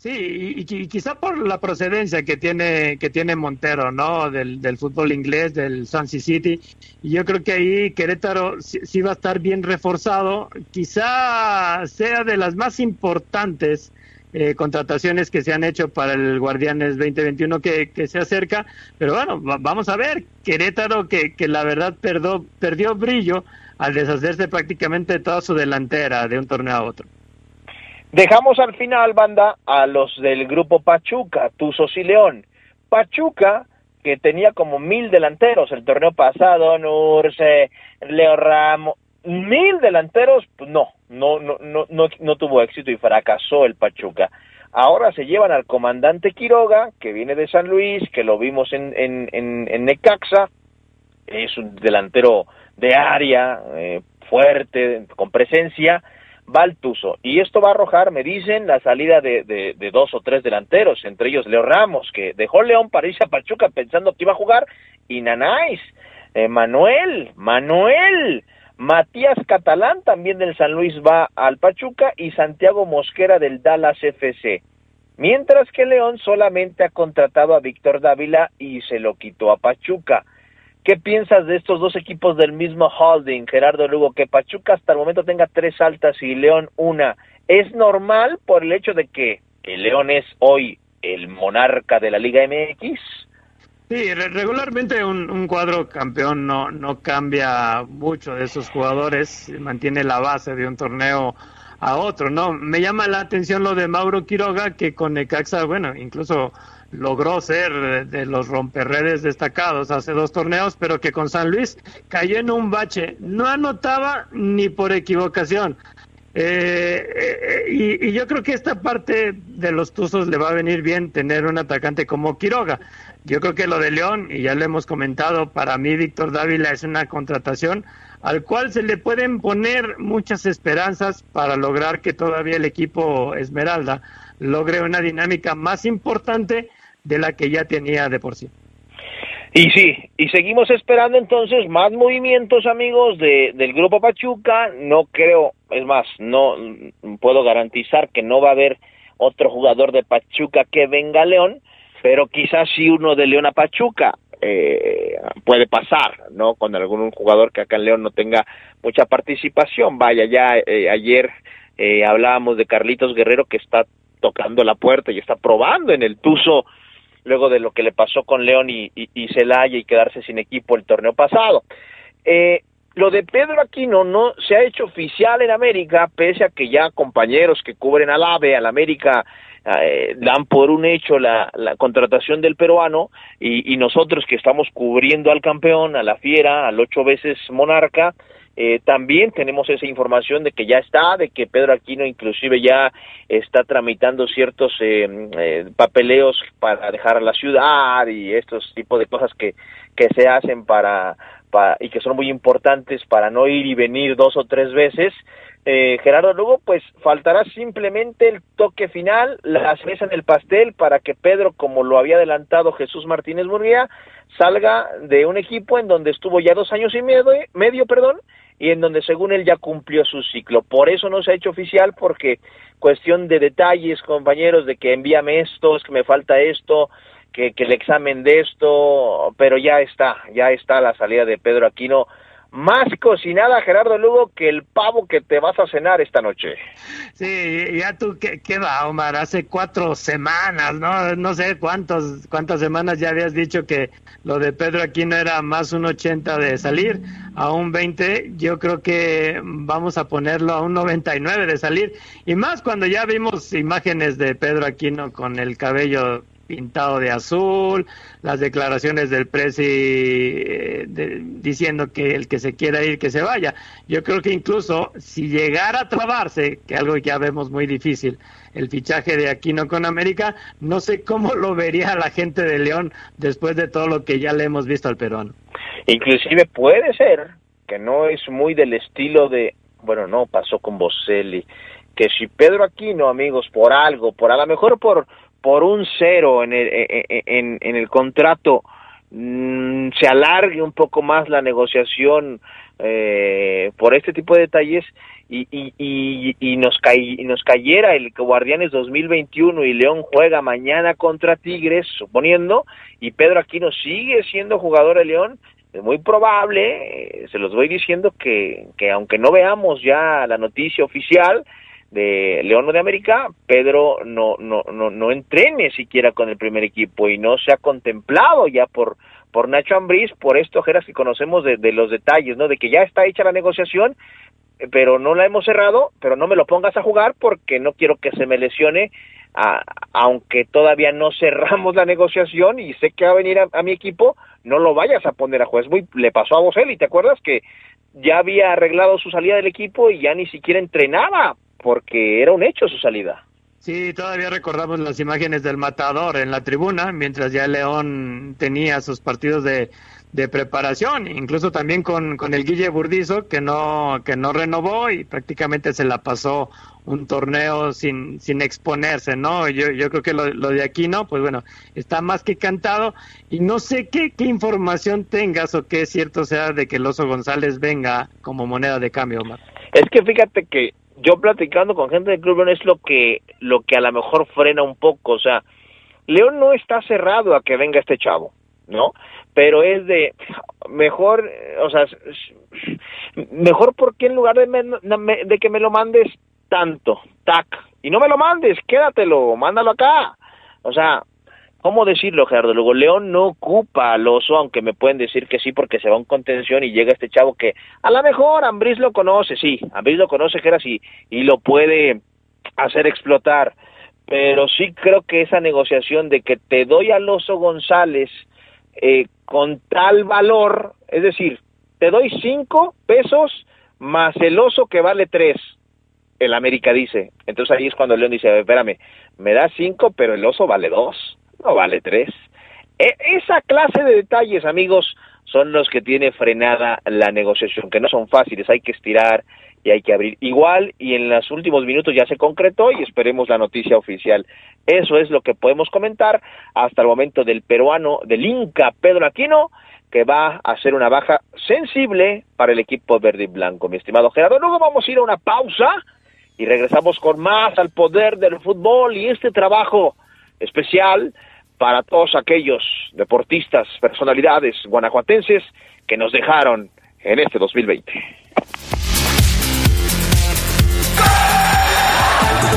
Sí, y, quizá por la procedencia que tiene que tiene Montero, ¿no? Del, del fútbol inglés, del Swansea City. Y yo creo que ahí Querétaro sí, va a estar bien reforzado. Quizá sea de las más importantes eh, contrataciones que se han hecho para el Guardianes 2021 que, que se acerca. Pero bueno, vamos a ver. Querétaro que, que la verdad perdió, perdió brillo al deshacerse prácticamente toda su delantera de un torneo a otro. Dejamos al final, banda, a los del grupo Pachuca, Tuzos y León. Pachuca, que tenía como mil delanteros el torneo pasado, Nurse, Leo Ramos, mil delanteros, pues no, no, no, no, no, no tuvo éxito y fracasó el Pachuca. Ahora se llevan al comandante Quiroga, que viene de San Luis, que lo vimos en, en, en, en Necaxa, es un delantero de área, eh, fuerte, con presencia, va Y esto va a arrojar, me dicen, la salida de, de, dos o tres delanteros, entre ellos Leo Ramos, que dejó León para irse a Pachuca pensando que iba a jugar, y Nanáis, eh, Manuel, Manuel, Matías Catalán también del San Luis va al Pachuca y Santiago Mosquera del Dallas FC. Mientras que León solamente ha contratado a Víctor Dávila y se lo quitó a Pachuca. ¿Qué piensas de estos dos equipos del mismo holding, Gerardo Lugo? Que Pachuca hasta el momento tenga tres altas y León una. ¿Es normal por el hecho de que León es hoy el monarca de la Liga MX? Sí, regularmente un, cuadro campeón no, no cambia mucho de esos jugadores, mantiene la base de un torneo a otro, ¿no? Me llama la atención lo de Mauro Quiroga, que con Necaxa, bueno, incluso logró ser de los romperredes destacados hace dos torneos, pero que con San Luis cayó en un bache. No anotaba ni por equivocación. Eh, eh, y, y, yo creo que esta parte de los Tuzos le va a venir bien tener un atacante como Quiroga. Yo creo que lo de León, y ya lo hemos comentado, para mí Víctor Dávila es una contratación al cual se le pueden poner muchas esperanzas para lograr que todavía el equipo Esmeralda logre una dinámica más importante de la que ya tenía de por sí. Y sí, y seguimos esperando entonces más movimientos, amigos, de, del Grupo Pachuca. No creo, es más, no puedo garantizar que no va a haber otro jugador de Pachuca que venga a León, pero quizás sí uno de León a Pachuca. Eh, puede pasar, ¿no? Con algún jugador que acá en León no tenga mucha participación. Vaya, ya eh, ayer eh, hablábamos de Carlitos Guerrero que está tocando la puerta y está probando en el Tuzo luego de lo que le pasó con León y, y, Celaya y quedarse sin equipo el torneo pasado. Eh, lo de Pedro Aquino no se ha hecho oficial en América, pese a que ya compañeros que cubren al AVE, al América, eh, dan por un hecho la, la contratación del peruano y, y, nosotros que estamos cubriendo al campeón, a la fiera, al ocho veces monarca, eh, también tenemos esa información de que ya está, de que Pedro Aquino inclusive ya está tramitando ciertos eh, eh, papeleos para dejar la ciudad y estos tipos de cosas que, que se hacen para, para y que son muy importantes para no ir y venir dos o tres veces. Eh, Gerardo Lugo, pues faltará simplemente el toque final, la cereza en el pastel para que Pedro, como lo había adelantado Jesús Martínez Murguía, salga de un equipo en donde estuvo ya dos años y medio, medio perdón, y en donde según él ya cumplió su ciclo. Por eso no se ha hecho oficial, porque cuestión de detalles, compañeros, de que envíame esto, es que me falta esto, que, que el examen de esto, pero ya está, ya está la salida de Pedro Aquino más cocinada, Gerardo Lugo, que el pavo que te vas a cenar esta noche. Sí, ya tú, ¿qué, qué va, Omar? Hace cuatro semanas, ¿no? No sé cuántos, cuántas semanas ya habías dicho que lo de Pedro aquí no era más un 80 de salir a un 20. Yo creo que vamos a ponerlo a un 99 de salir. Y más cuando ya vimos imágenes de Pedro Aquino con el cabello pintado de azul, las declaraciones del presi eh, diciendo que el que se quiera ir, que se vaya. Yo creo que incluso si llegara a trabarse, que algo ya vemos muy difícil, el fichaje de Aquino con América, no sé cómo lo vería la gente de León después de todo lo que ya le hemos visto al peruano. Inclusive puede ser que no es muy del estilo de, bueno, no, pasó con Boselli, que si Pedro Aquino, amigos, por algo, por a lo mejor por por un cero en el, e, e, e, en, en el contrato mm, se alargue un poco más la negociación eh, por este tipo de detalles y, y, y, y nos, y nos cayera el Guardianes 2021 y León juega mañana contra Tigres, suponiendo, y Pedro Aquino sigue siendo jugador de León, es muy probable, eh, se los voy diciendo que, que aunque no veamos ya la noticia oficial, de León de América, Pedro no, no, no, no entrene siquiera con el primer equipo y no se ha contemplado ya por, por Nacho Ambriz, por esto, Geras, que conocemos de, los detalles, ¿no? De que ya está hecha la negociación, pero no la hemos cerrado, pero no me lo pongas a jugar porque no quiero que se me lesione, aunque todavía no cerramos la negociación y sé que va a venir a, mi equipo, no lo vayas a poner a juez. Muy, le pasó a Boselli, ¿te acuerdas que ya había arreglado su salida del equipo y ya ni siquiera entrenaba porque era un hecho su salida. Sí, todavía recordamos las imágenes del matador en la tribuna, mientras ya León tenía sus partidos de, de preparación, incluso también con, con el Guille Burdizo, que no, que no renovó y prácticamente se la pasó un torneo sin, sin exponerse, ¿no? Yo, yo creo que lo, lo de aquí, ¿no? Pues bueno, está más que cantado y no sé qué, qué información tengas o qué cierto sea de que el Oso González venga como moneda de cambio, Omar. Es que fíjate que yo platicando con gente del Club León es lo que, lo que a lo mejor frena un poco, o sea, León no está cerrado a que venga este chavo, ¿no? Pero es de, mejor, o sea, mejor porque en lugar de, de que me lo mandes tanto, tac, y no me lo mandes, quédatelo, mándalo acá. O sea, ¿cómo decirlo, Gerardo? Luego, León no ocupa al oso, aunque me pueden decir que sí porque se va en contención y llega este chavo que a lo mejor Ambris lo conoce, sí, Ambris lo conoce, era así, y lo puede hacer explotar. Pero sí creo que esa negociación de que te doy al oso González eh, con tal valor, es decir, te doy cinco pesos más el oso que vale tres. el América dice. Entonces ahí es cuando León dice, espérame, me da cinco, pero el oso vale dos, no vale tres. E, esa clase de detalles, amigos, son los que tiene frenada la negociación, que no son fáciles, hay que estirar y hay que abrir igual y en los últimos minutos ya se concretó y esperemos la noticia oficial. Eso es lo que podemos comentar hasta el momento del peruano, del Inca Pedro Aquino, que va a hacer una baja sensible para el equipo verde y blanco. Mi estimado Gerardo, luego vamos a ir a una pausa y regresamos con más al poder del fútbol y este trabajo especial para todos aquellos deportistas, personalidades guanajuatenses que nos dejaron en este 2020.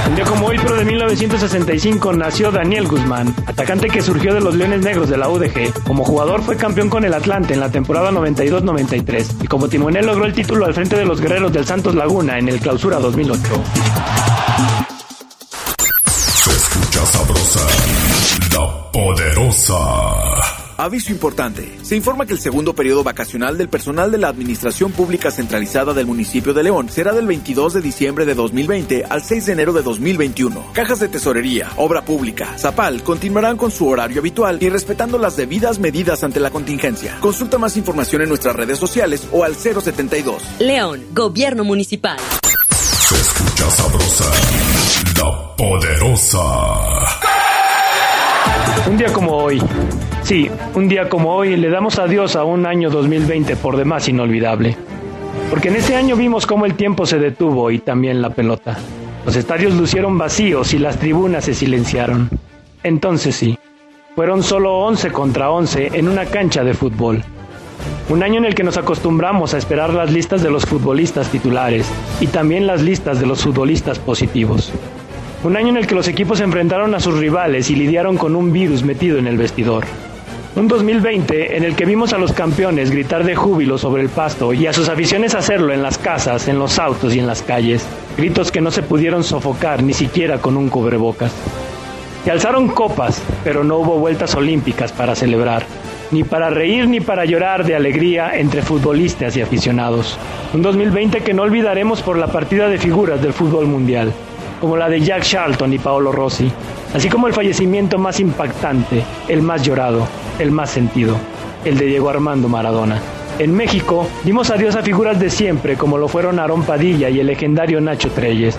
Un día como hoy, pero de 1965, nació Daniel Guzmán, atacante que surgió de los Leones Negros de la UDG. Como jugador fue campeón con el Atlante en la temporada 92-93 y como timonel logró el título al frente de los Guerreros del Santos Laguna en el Clausura 2008. Sabrosa, la poderosa. Aviso importante. Se informa que el segundo periodo vacacional del personal de la Administración Pública Centralizada del municipio de León será del 22 de diciembre de 2020 al 6 de enero de 2021. Cajas de tesorería, obra pública, Zapal continuarán con su horario habitual y respetando las debidas medidas ante la contingencia. Consulta más información en nuestras redes sociales o al 072. León, Gobierno Municipal. Sabrosa, la poderosa. Un día como hoy, sí, un día como hoy le damos adiós a un año 2020 por demás inolvidable. Porque en ese año vimos cómo el tiempo se detuvo y también la pelota. Los estadios lucieron vacíos y las tribunas se silenciaron. Entonces sí, fueron solo 11 contra 11 en una cancha de fútbol. Un año en el que nos acostumbramos a esperar las listas de los futbolistas titulares y también las listas de los futbolistas positivos. Un año en el que los equipos enfrentaron a sus rivales y lidiaron con un virus metido en el vestidor. Un 2020 en el que vimos a los campeones gritar de júbilo sobre el pasto y a sus aficiones hacerlo en las casas, en los autos y en las calles. Gritos que no se pudieron sofocar ni siquiera con un cubrebocas. Se alzaron copas, pero no hubo vueltas olímpicas para celebrar, ni para reír ni para llorar de alegría entre futbolistas y aficionados. Un 2020 que no olvidaremos por la partida de figuras del fútbol mundial como la de Jack Charlton y Paolo Rossi, así como el fallecimiento más impactante, el más llorado, el más sentido, el de Diego Armando Maradona. En México dimos adiós a figuras de siempre como lo fueron Aarón Padilla y el legendario Nacho Treyes.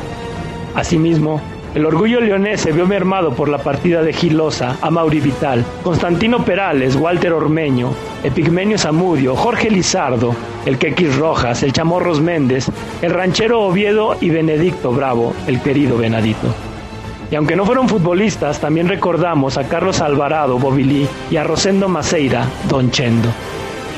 Asimismo, el orgullo leonés se vio mermado por la partida de Gilosa, Mauri Vital, Constantino Perales, Walter Ormeño, Epigmenio Zamudio, Jorge Lizardo, el Quequis Rojas, el Chamorros Méndez, el ranchero Oviedo y Benedicto Bravo, el querido Benadito. Y aunque no fueron futbolistas, también recordamos a Carlos Alvarado, Bobilí y a Rosendo Maceira, Don Chendo.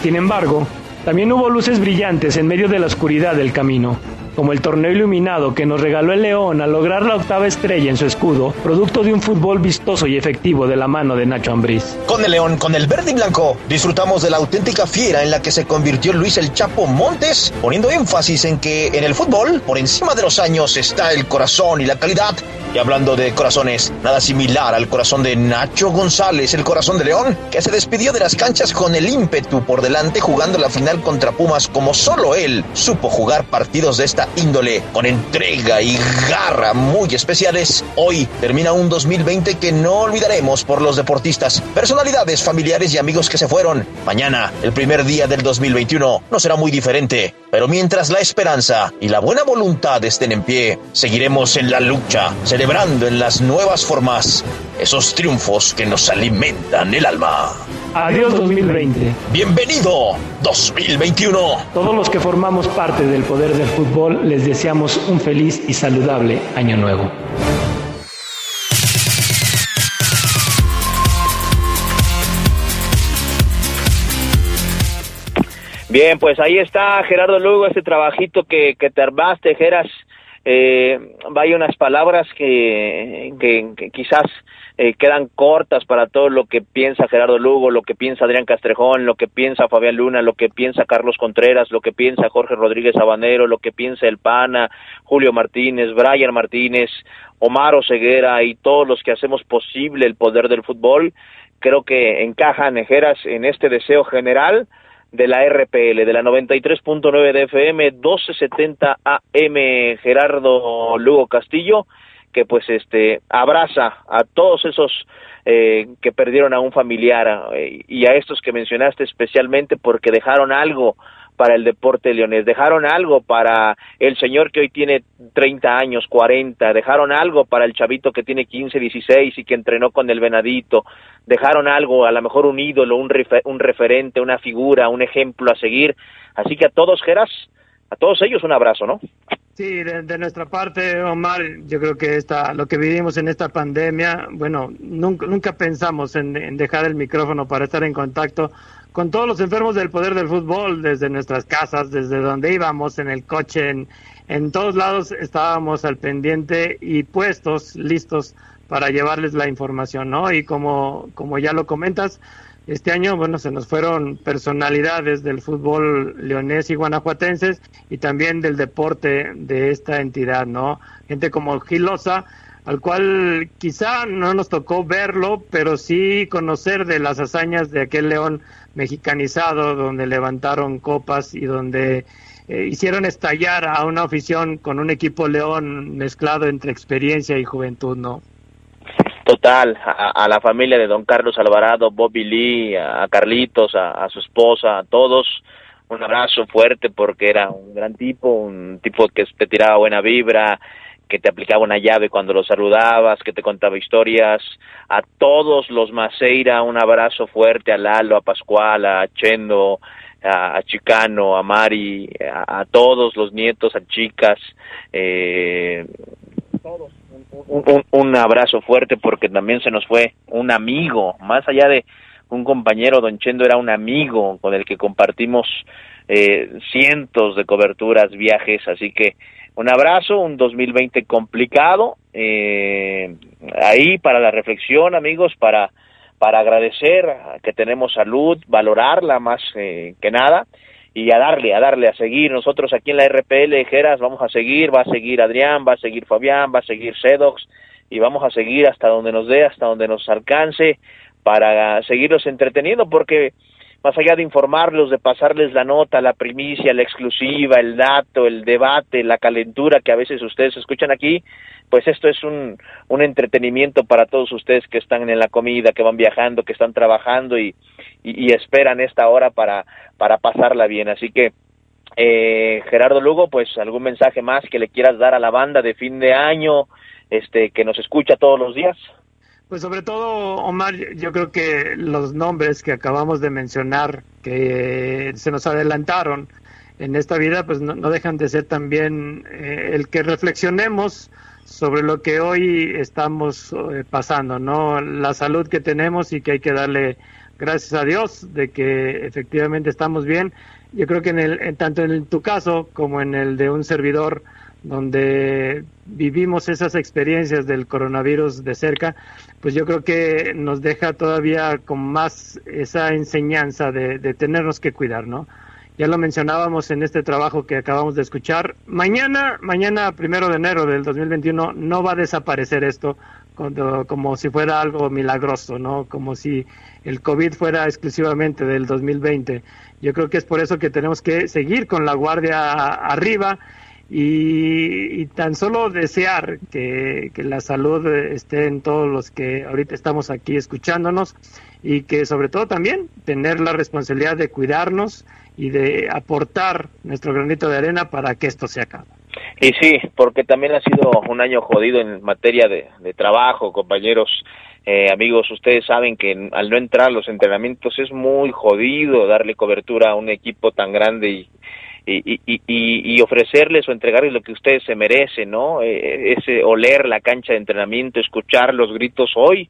Sin embargo, también hubo luces brillantes en medio de la oscuridad del camino, como el torneo iluminado que nos regaló el León al lograr la octava estrella en su escudo, producto de un fútbol vistoso y efectivo de la mano de Nacho Ambriz. Con el León, con el verde y blanco, disfrutamos de la auténtica fiera en la que se convirtió Luis el Chapo Montes, poniendo énfasis en que en el fútbol, por encima de los años, está el corazón y la calidad. Y hablando de corazones, nada similar al corazón de Nacho González, el corazón de León, que se despidió de las canchas con el ímpetu por delante jugando la final contra Pumas como solo él supo jugar partidos de esta índole, con entrega y garra muy especiales. Hoy termina un 2020 que no olvidaremos por los deportistas, personalidades, familiares y amigos que se fueron. Mañana, el primer día del 2021, no será muy diferente. Pero mientras la esperanza y la buena voluntad estén en pie, seguiremos en la lucha, celebrando en las nuevas formas esos triunfos que nos alimentan el alma. Adiós 2020. Bienvenido 2021. Todos los que formamos parte del poder del fútbol les deseamos un feliz y saludable año nuevo. Bien, pues ahí está Gerardo Lugo, este trabajito que, que te armaste, Geras. Eh, vaya unas palabras que, que, quizás eh, quedan cortas para todo lo que piensa Gerardo Lugo, lo que piensa Adrián Castrejón, lo que piensa Fabián Luna, lo que piensa Carlos Contreras, lo que piensa Jorge Rodríguez Sabanero, lo que piensa El Pana, Julio Martínez, Brian Martínez, Omar Ceguera y todos los que hacemos posible el poder del fútbol. Creo que encajan, Geras, en este deseo general de la RPL, de la 93.9 de FM, 1270 AM, Gerardo Lugo Castillo, que pues este abraza a todos esos eh, que perdieron a un familiar eh, y a estos que mencionaste especialmente porque dejaron algo para el deporte leonés, dejaron algo para el señor que hoy tiene 30 años, 40, dejaron algo para el chavito que tiene 15, 16 y que entrenó con el Venadito, dejaron algo, a lo mejor un ídolo, un, un referente, una figura, un ejemplo a seguir. Así que a todos, Geras, a todos ellos un abrazo, ¿no? Sí, de, nuestra parte, Omar, yo creo que esta, lo que vivimos en esta pandemia, bueno, nunca, nunca pensamos en, en dejar el micrófono para estar en contacto con todos los enfermos del poder del fútbol, desde nuestras casas, desde donde íbamos, en el coche, en, en todos lados estábamos al pendiente y puestos, listos para llevarles la información, ¿no? Y como, como ya lo comentas, este año, bueno, se nos fueron personalidades del fútbol leonés y guanajuatenses y también del deporte de esta entidad, ¿no? Gente como Gilosa, al cual quizá no nos tocó verlo, pero sí conocer de las hazañas de aquel león mexicanizado, donde levantaron copas y donde eh, hicieron estallar a una afición con un equipo león mezclado entre experiencia y juventud, ¿no? Total, a, la familia de don Carlos Alvarado, Bobby Lee, a, Carlitos, a, su esposa, a todos, un abrazo fuerte porque era un gran tipo, un tipo que te tiraba buena vibra, que te aplicaba una llave cuando lo saludabas, que te contaba historias, a todos los Maceira, un abrazo fuerte a Lalo, a Pascual, a Chendo, a, Chicano, a Mari, a, todos los nietos, a chicas, eh, todos. Un, un, abrazo fuerte porque también se nos fue un amigo, más allá de un compañero, don Chendo era un amigo con el que compartimos eh, cientos de coberturas, viajes, así que un abrazo, un 2020 complicado, eh, ahí para la reflexión, amigos, para, para agradecer que tenemos salud, valorarla más eh, que nada y a darle, a darle, a seguir. Nosotros aquí en la RPL, Geras, vamos a seguir, va a seguir Adrián, va a seguir Fabián, va a seguir Sedox y vamos a seguir hasta donde nos dé, hasta donde nos alcance para seguirlos entreteniendo porque más allá de informarlos, de pasarles la nota, la primicia, la exclusiva, el dato, el debate, la calentura que a veces ustedes escuchan aquí, pues esto es un, un entretenimiento para todos ustedes que están en la comida, que van viajando, que están trabajando y, y, esperan esta hora para, para pasarla bien. Así que, eh, Gerardo Lugo, pues algún mensaje más que le quieras dar a la banda de fin de año, este, que nos escucha todos los días. Pues sobre todo, Omar, yo creo que los nombres que acabamos de mencionar, que se nos adelantaron en esta vida, pues no, dejan de ser también eh, el que reflexionemos sobre lo que hoy estamos eh, pasando, ¿no? La salud que tenemos y que hay que darle gracias a Dios de que efectivamente estamos bien. Yo creo que en el, tanto en tu caso como en el de un servidor, donde vivimos esas experiencias del coronavirus de cerca, pues yo creo que nos deja todavía con más esa enseñanza de, tenernos que cuidar, ¿no? Ya lo mencionábamos en este trabajo que acabamos de escuchar. Mañana, mañana primero de enero del 2021, no va a desaparecer esto como si fuera algo milagroso, ¿no? Como si el COVID fuera exclusivamente del 2020. Yo creo que es por eso que tenemos que seguir con la guardia arriba y, tan solo desear que, la salud esté en todos los que ahorita estamos aquí escuchándonos y que sobre todo también tener la responsabilidad de cuidarnos y de aportar nuestro granito de arena para que esto se acabe. Y sí, porque también ha sido un año jodido en materia de, trabajo, compañeros, eh, amigos, ustedes saben que al no entrar a los entrenamientos es muy jodido darle cobertura a un equipo tan grande y, y, y, y, ofrecerles o entregarles lo que ustedes se merecen, ¿no? Eh, ese oler la cancha de entrenamiento, escuchar los gritos hoy,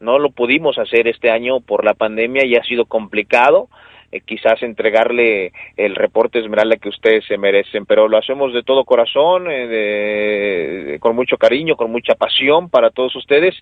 no lo pudimos hacer este año por la pandemia y ha sido complicado. Eh, quizás entregarle el reporte Esmeralda que ustedes se merecen, pero lo hacemos de todo corazón, eh, con mucho cariño, con mucha pasión para todos ustedes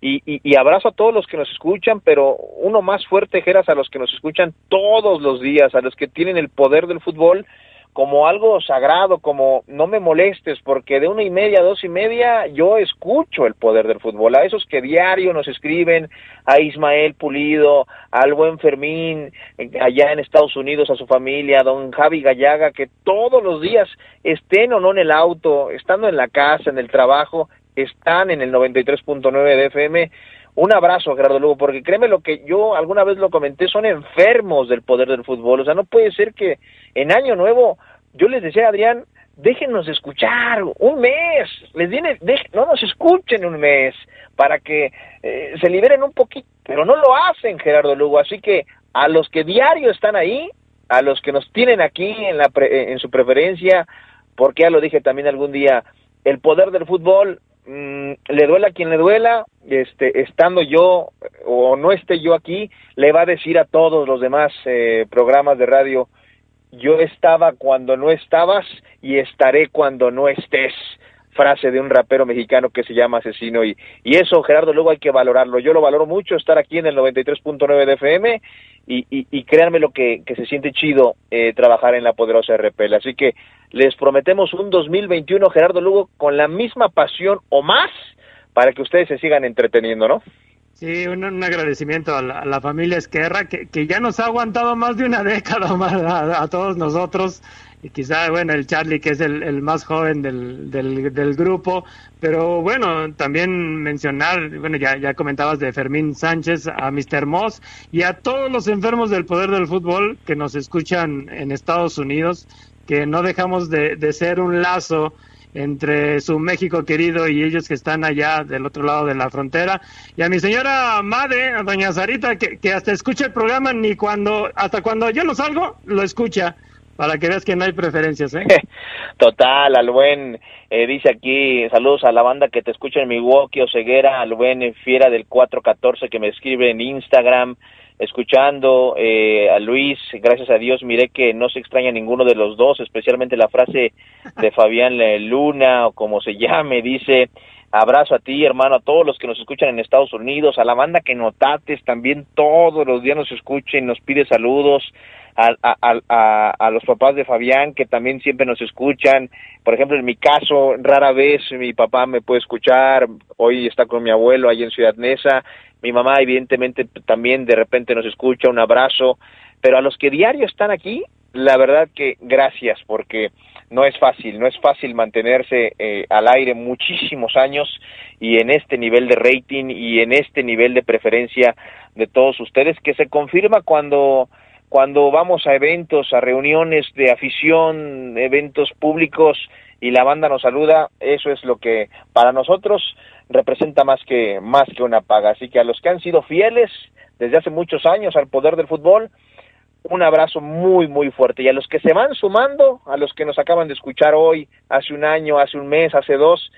y, y, abrazo a todos los que nos escuchan, pero uno más fuerte, Geras, a los que nos escuchan todos los días, a los que tienen el poder del fútbol como algo sagrado, como no me molestes, porque de una y media a dos y media yo escucho el poder del fútbol, a esos que diario nos escriben, a Ismael Pulido, al buen Fermín, allá en Estados Unidos, a su familia, a don Javi Gallaga, que todos los días estén o no en el auto, estando en la casa, en el trabajo, están en el 93.9 de FM, un abrazo, Gerardo Lugo, porque créeme lo que yo alguna vez lo comenté, son enfermos del poder del fútbol. O sea, no puede ser que en Año Nuevo, yo les decía a Adrián, déjenos escuchar un mes, les viene, no nos escuchen un mes para que eh, se liberen un poquito, pero no lo hacen, Gerardo Lugo. Así que a los que diario están ahí, a los que nos tienen aquí en, la en su preferencia, porque ya lo dije también algún día, el poder del fútbol Mm, le duela a quien le duela, este, estando yo o no esté yo aquí, le va a decir a todos los demás eh, programas de radio, yo estaba cuando no estabas y estaré cuando no estés. Frase de un rapero mexicano que se llama Asesino y, y eso Gerardo luego hay que valorarlo. Yo lo valoro mucho estar aquí en el 93.9 de FM y, y, créanme lo que, que se siente chido eh, trabajar en la poderosa RPL así que les prometemos un 2021, Gerardo Lugo, con la misma pasión o más para que ustedes se sigan entreteniendo, ¿no? Sí, un, agradecimiento a la, familia Esquerra, que, que, ya nos ha aguantado más de una *laughs* década a, todos nosotros, y quizá, bueno, el Charlie, que es el, más joven del, del, grupo, pero bueno, también mencionar, bueno, ya, ya comentabas de Fermín Sánchez, a Mr. Moss, y a todos los enfermos del poder del fútbol que nos escuchan en Estados Unidos, que no dejamos de, ser un lazo entre su México querido y ellos que están allá del otro lado de la frontera. Y a mi señora madre, a doña Sarita, que, que hasta escucha el programa ni cuando, hasta cuando yo no salgo, lo escucha, para que veas que no hay preferencias, ¿eh? *laughs* Total, al buen, eh, dice aquí, saludos a la banda que te escucha en Milwaukee o Ceguera, al buen Fiera del 414 que me escribe en Instagram, escuchando eh, a Luis, gracias a Dios, miré que no se extraña ninguno de los dos, especialmente la frase de *laughs* Fabián Luna o como se llame, dice, abrazo a ti, hermano, a todos los que nos escuchan en Estados Unidos, a la banda que notates, también todos los días nos escuchen, nos pide saludos, a, a, a, los papás de Fabián que también siempre nos escuchan. Por ejemplo, en mi caso, rara vez mi papá me puede escuchar. Hoy está con mi abuelo ahí en Ciudad Neza mi mamá evidentemente también de repente nos escucha, un abrazo, pero a los que diario están aquí, la verdad que gracias porque no es fácil, no es fácil mantenerse eh, al aire muchísimos años y en este nivel de rating y en este nivel de preferencia de todos ustedes que se confirma cuando cuando vamos a eventos, a reuniones de afición, eventos públicos y la banda nos saluda, eso es lo que para nosotros representa más que más que una paga. Así que a los que han sido fieles desde hace muchos años al poder del fútbol, un abrazo muy muy fuerte y a los que se van sumando, a los que nos acaban de escuchar hoy, hace un año, hace un mes, hace dos,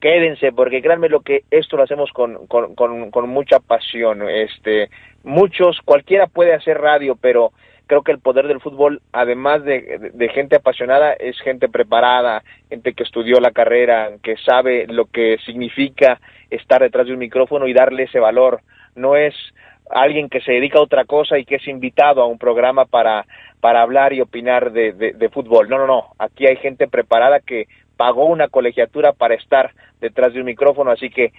quédense porque créanme lo que esto lo hacemos con, con, con, con mucha pasión. Este, muchos, cualquiera puede hacer radio, pero creo que el poder del fútbol, además de, de, gente apasionada, es gente preparada, gente que estudió la carrera, que sabe lo que significa estar detrás de un micrófono y darle ese valor. No es alguien que se dedica a otra cosa y que es invitado a un programa para, para hablar y opinar de, de, de fútbol. No, no, no. Aquí hay gente preparada que pagó una colegiatura para estar detrás de un micrófono, así que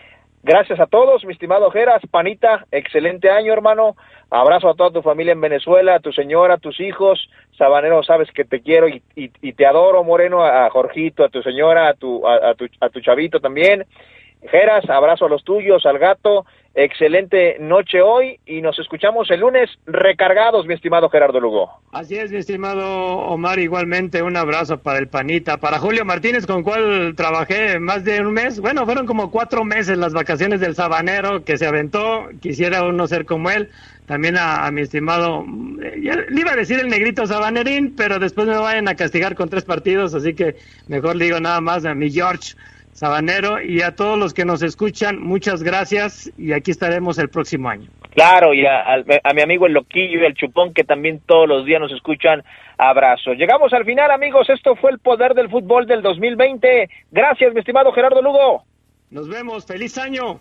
Gracias a todos, mi estimado Geras, Panita, excelente año, hermano. Abrazo a toda tu familia en Venezuela, a tu señora, a tus hijos. Sabanero, sabes que te quiero y, y, te adoro, Moreno, a Jorgito, a tu señora, a tu, a, tu, a tu chavito también. Geras, abrazo a los tuyos, al gato excelente noche hoy y nos escuchamos el lunes recargados, mi estimado Gerardo Lugo. Así es, mi estimado Omar, igualmente un abrazo para el Panita, para Julio Martínez, con cual trabajé más de un mes, bueno, fueron como cuatro meses las vacaciones del Sabanero que se aventó, quisiera uno ser como él, también a, mi estimado, le iba a decir el negrito Sabanerín, pero después me vayan a castigar con tres partidos, así que mejor digo nada más a mi George Sabanero y a todos los que nos escuchan, muchas gracias y aquí estaremos el próximo año. Claro, y a, mi amigo el Loquillo y el Chupón que también todos los días nos escuchan, abrazo. Llegamos al final amigos, esto fue el poder del fútbol del 2020. Gracias mi estimado Gerardo Lugo. Nos vemos, feliz año.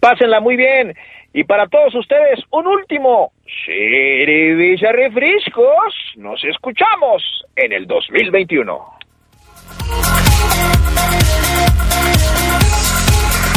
Pásenla muy bien. Y para todos ustedes, un último. Villa Refrescos. Nos escuchamos en el 2021.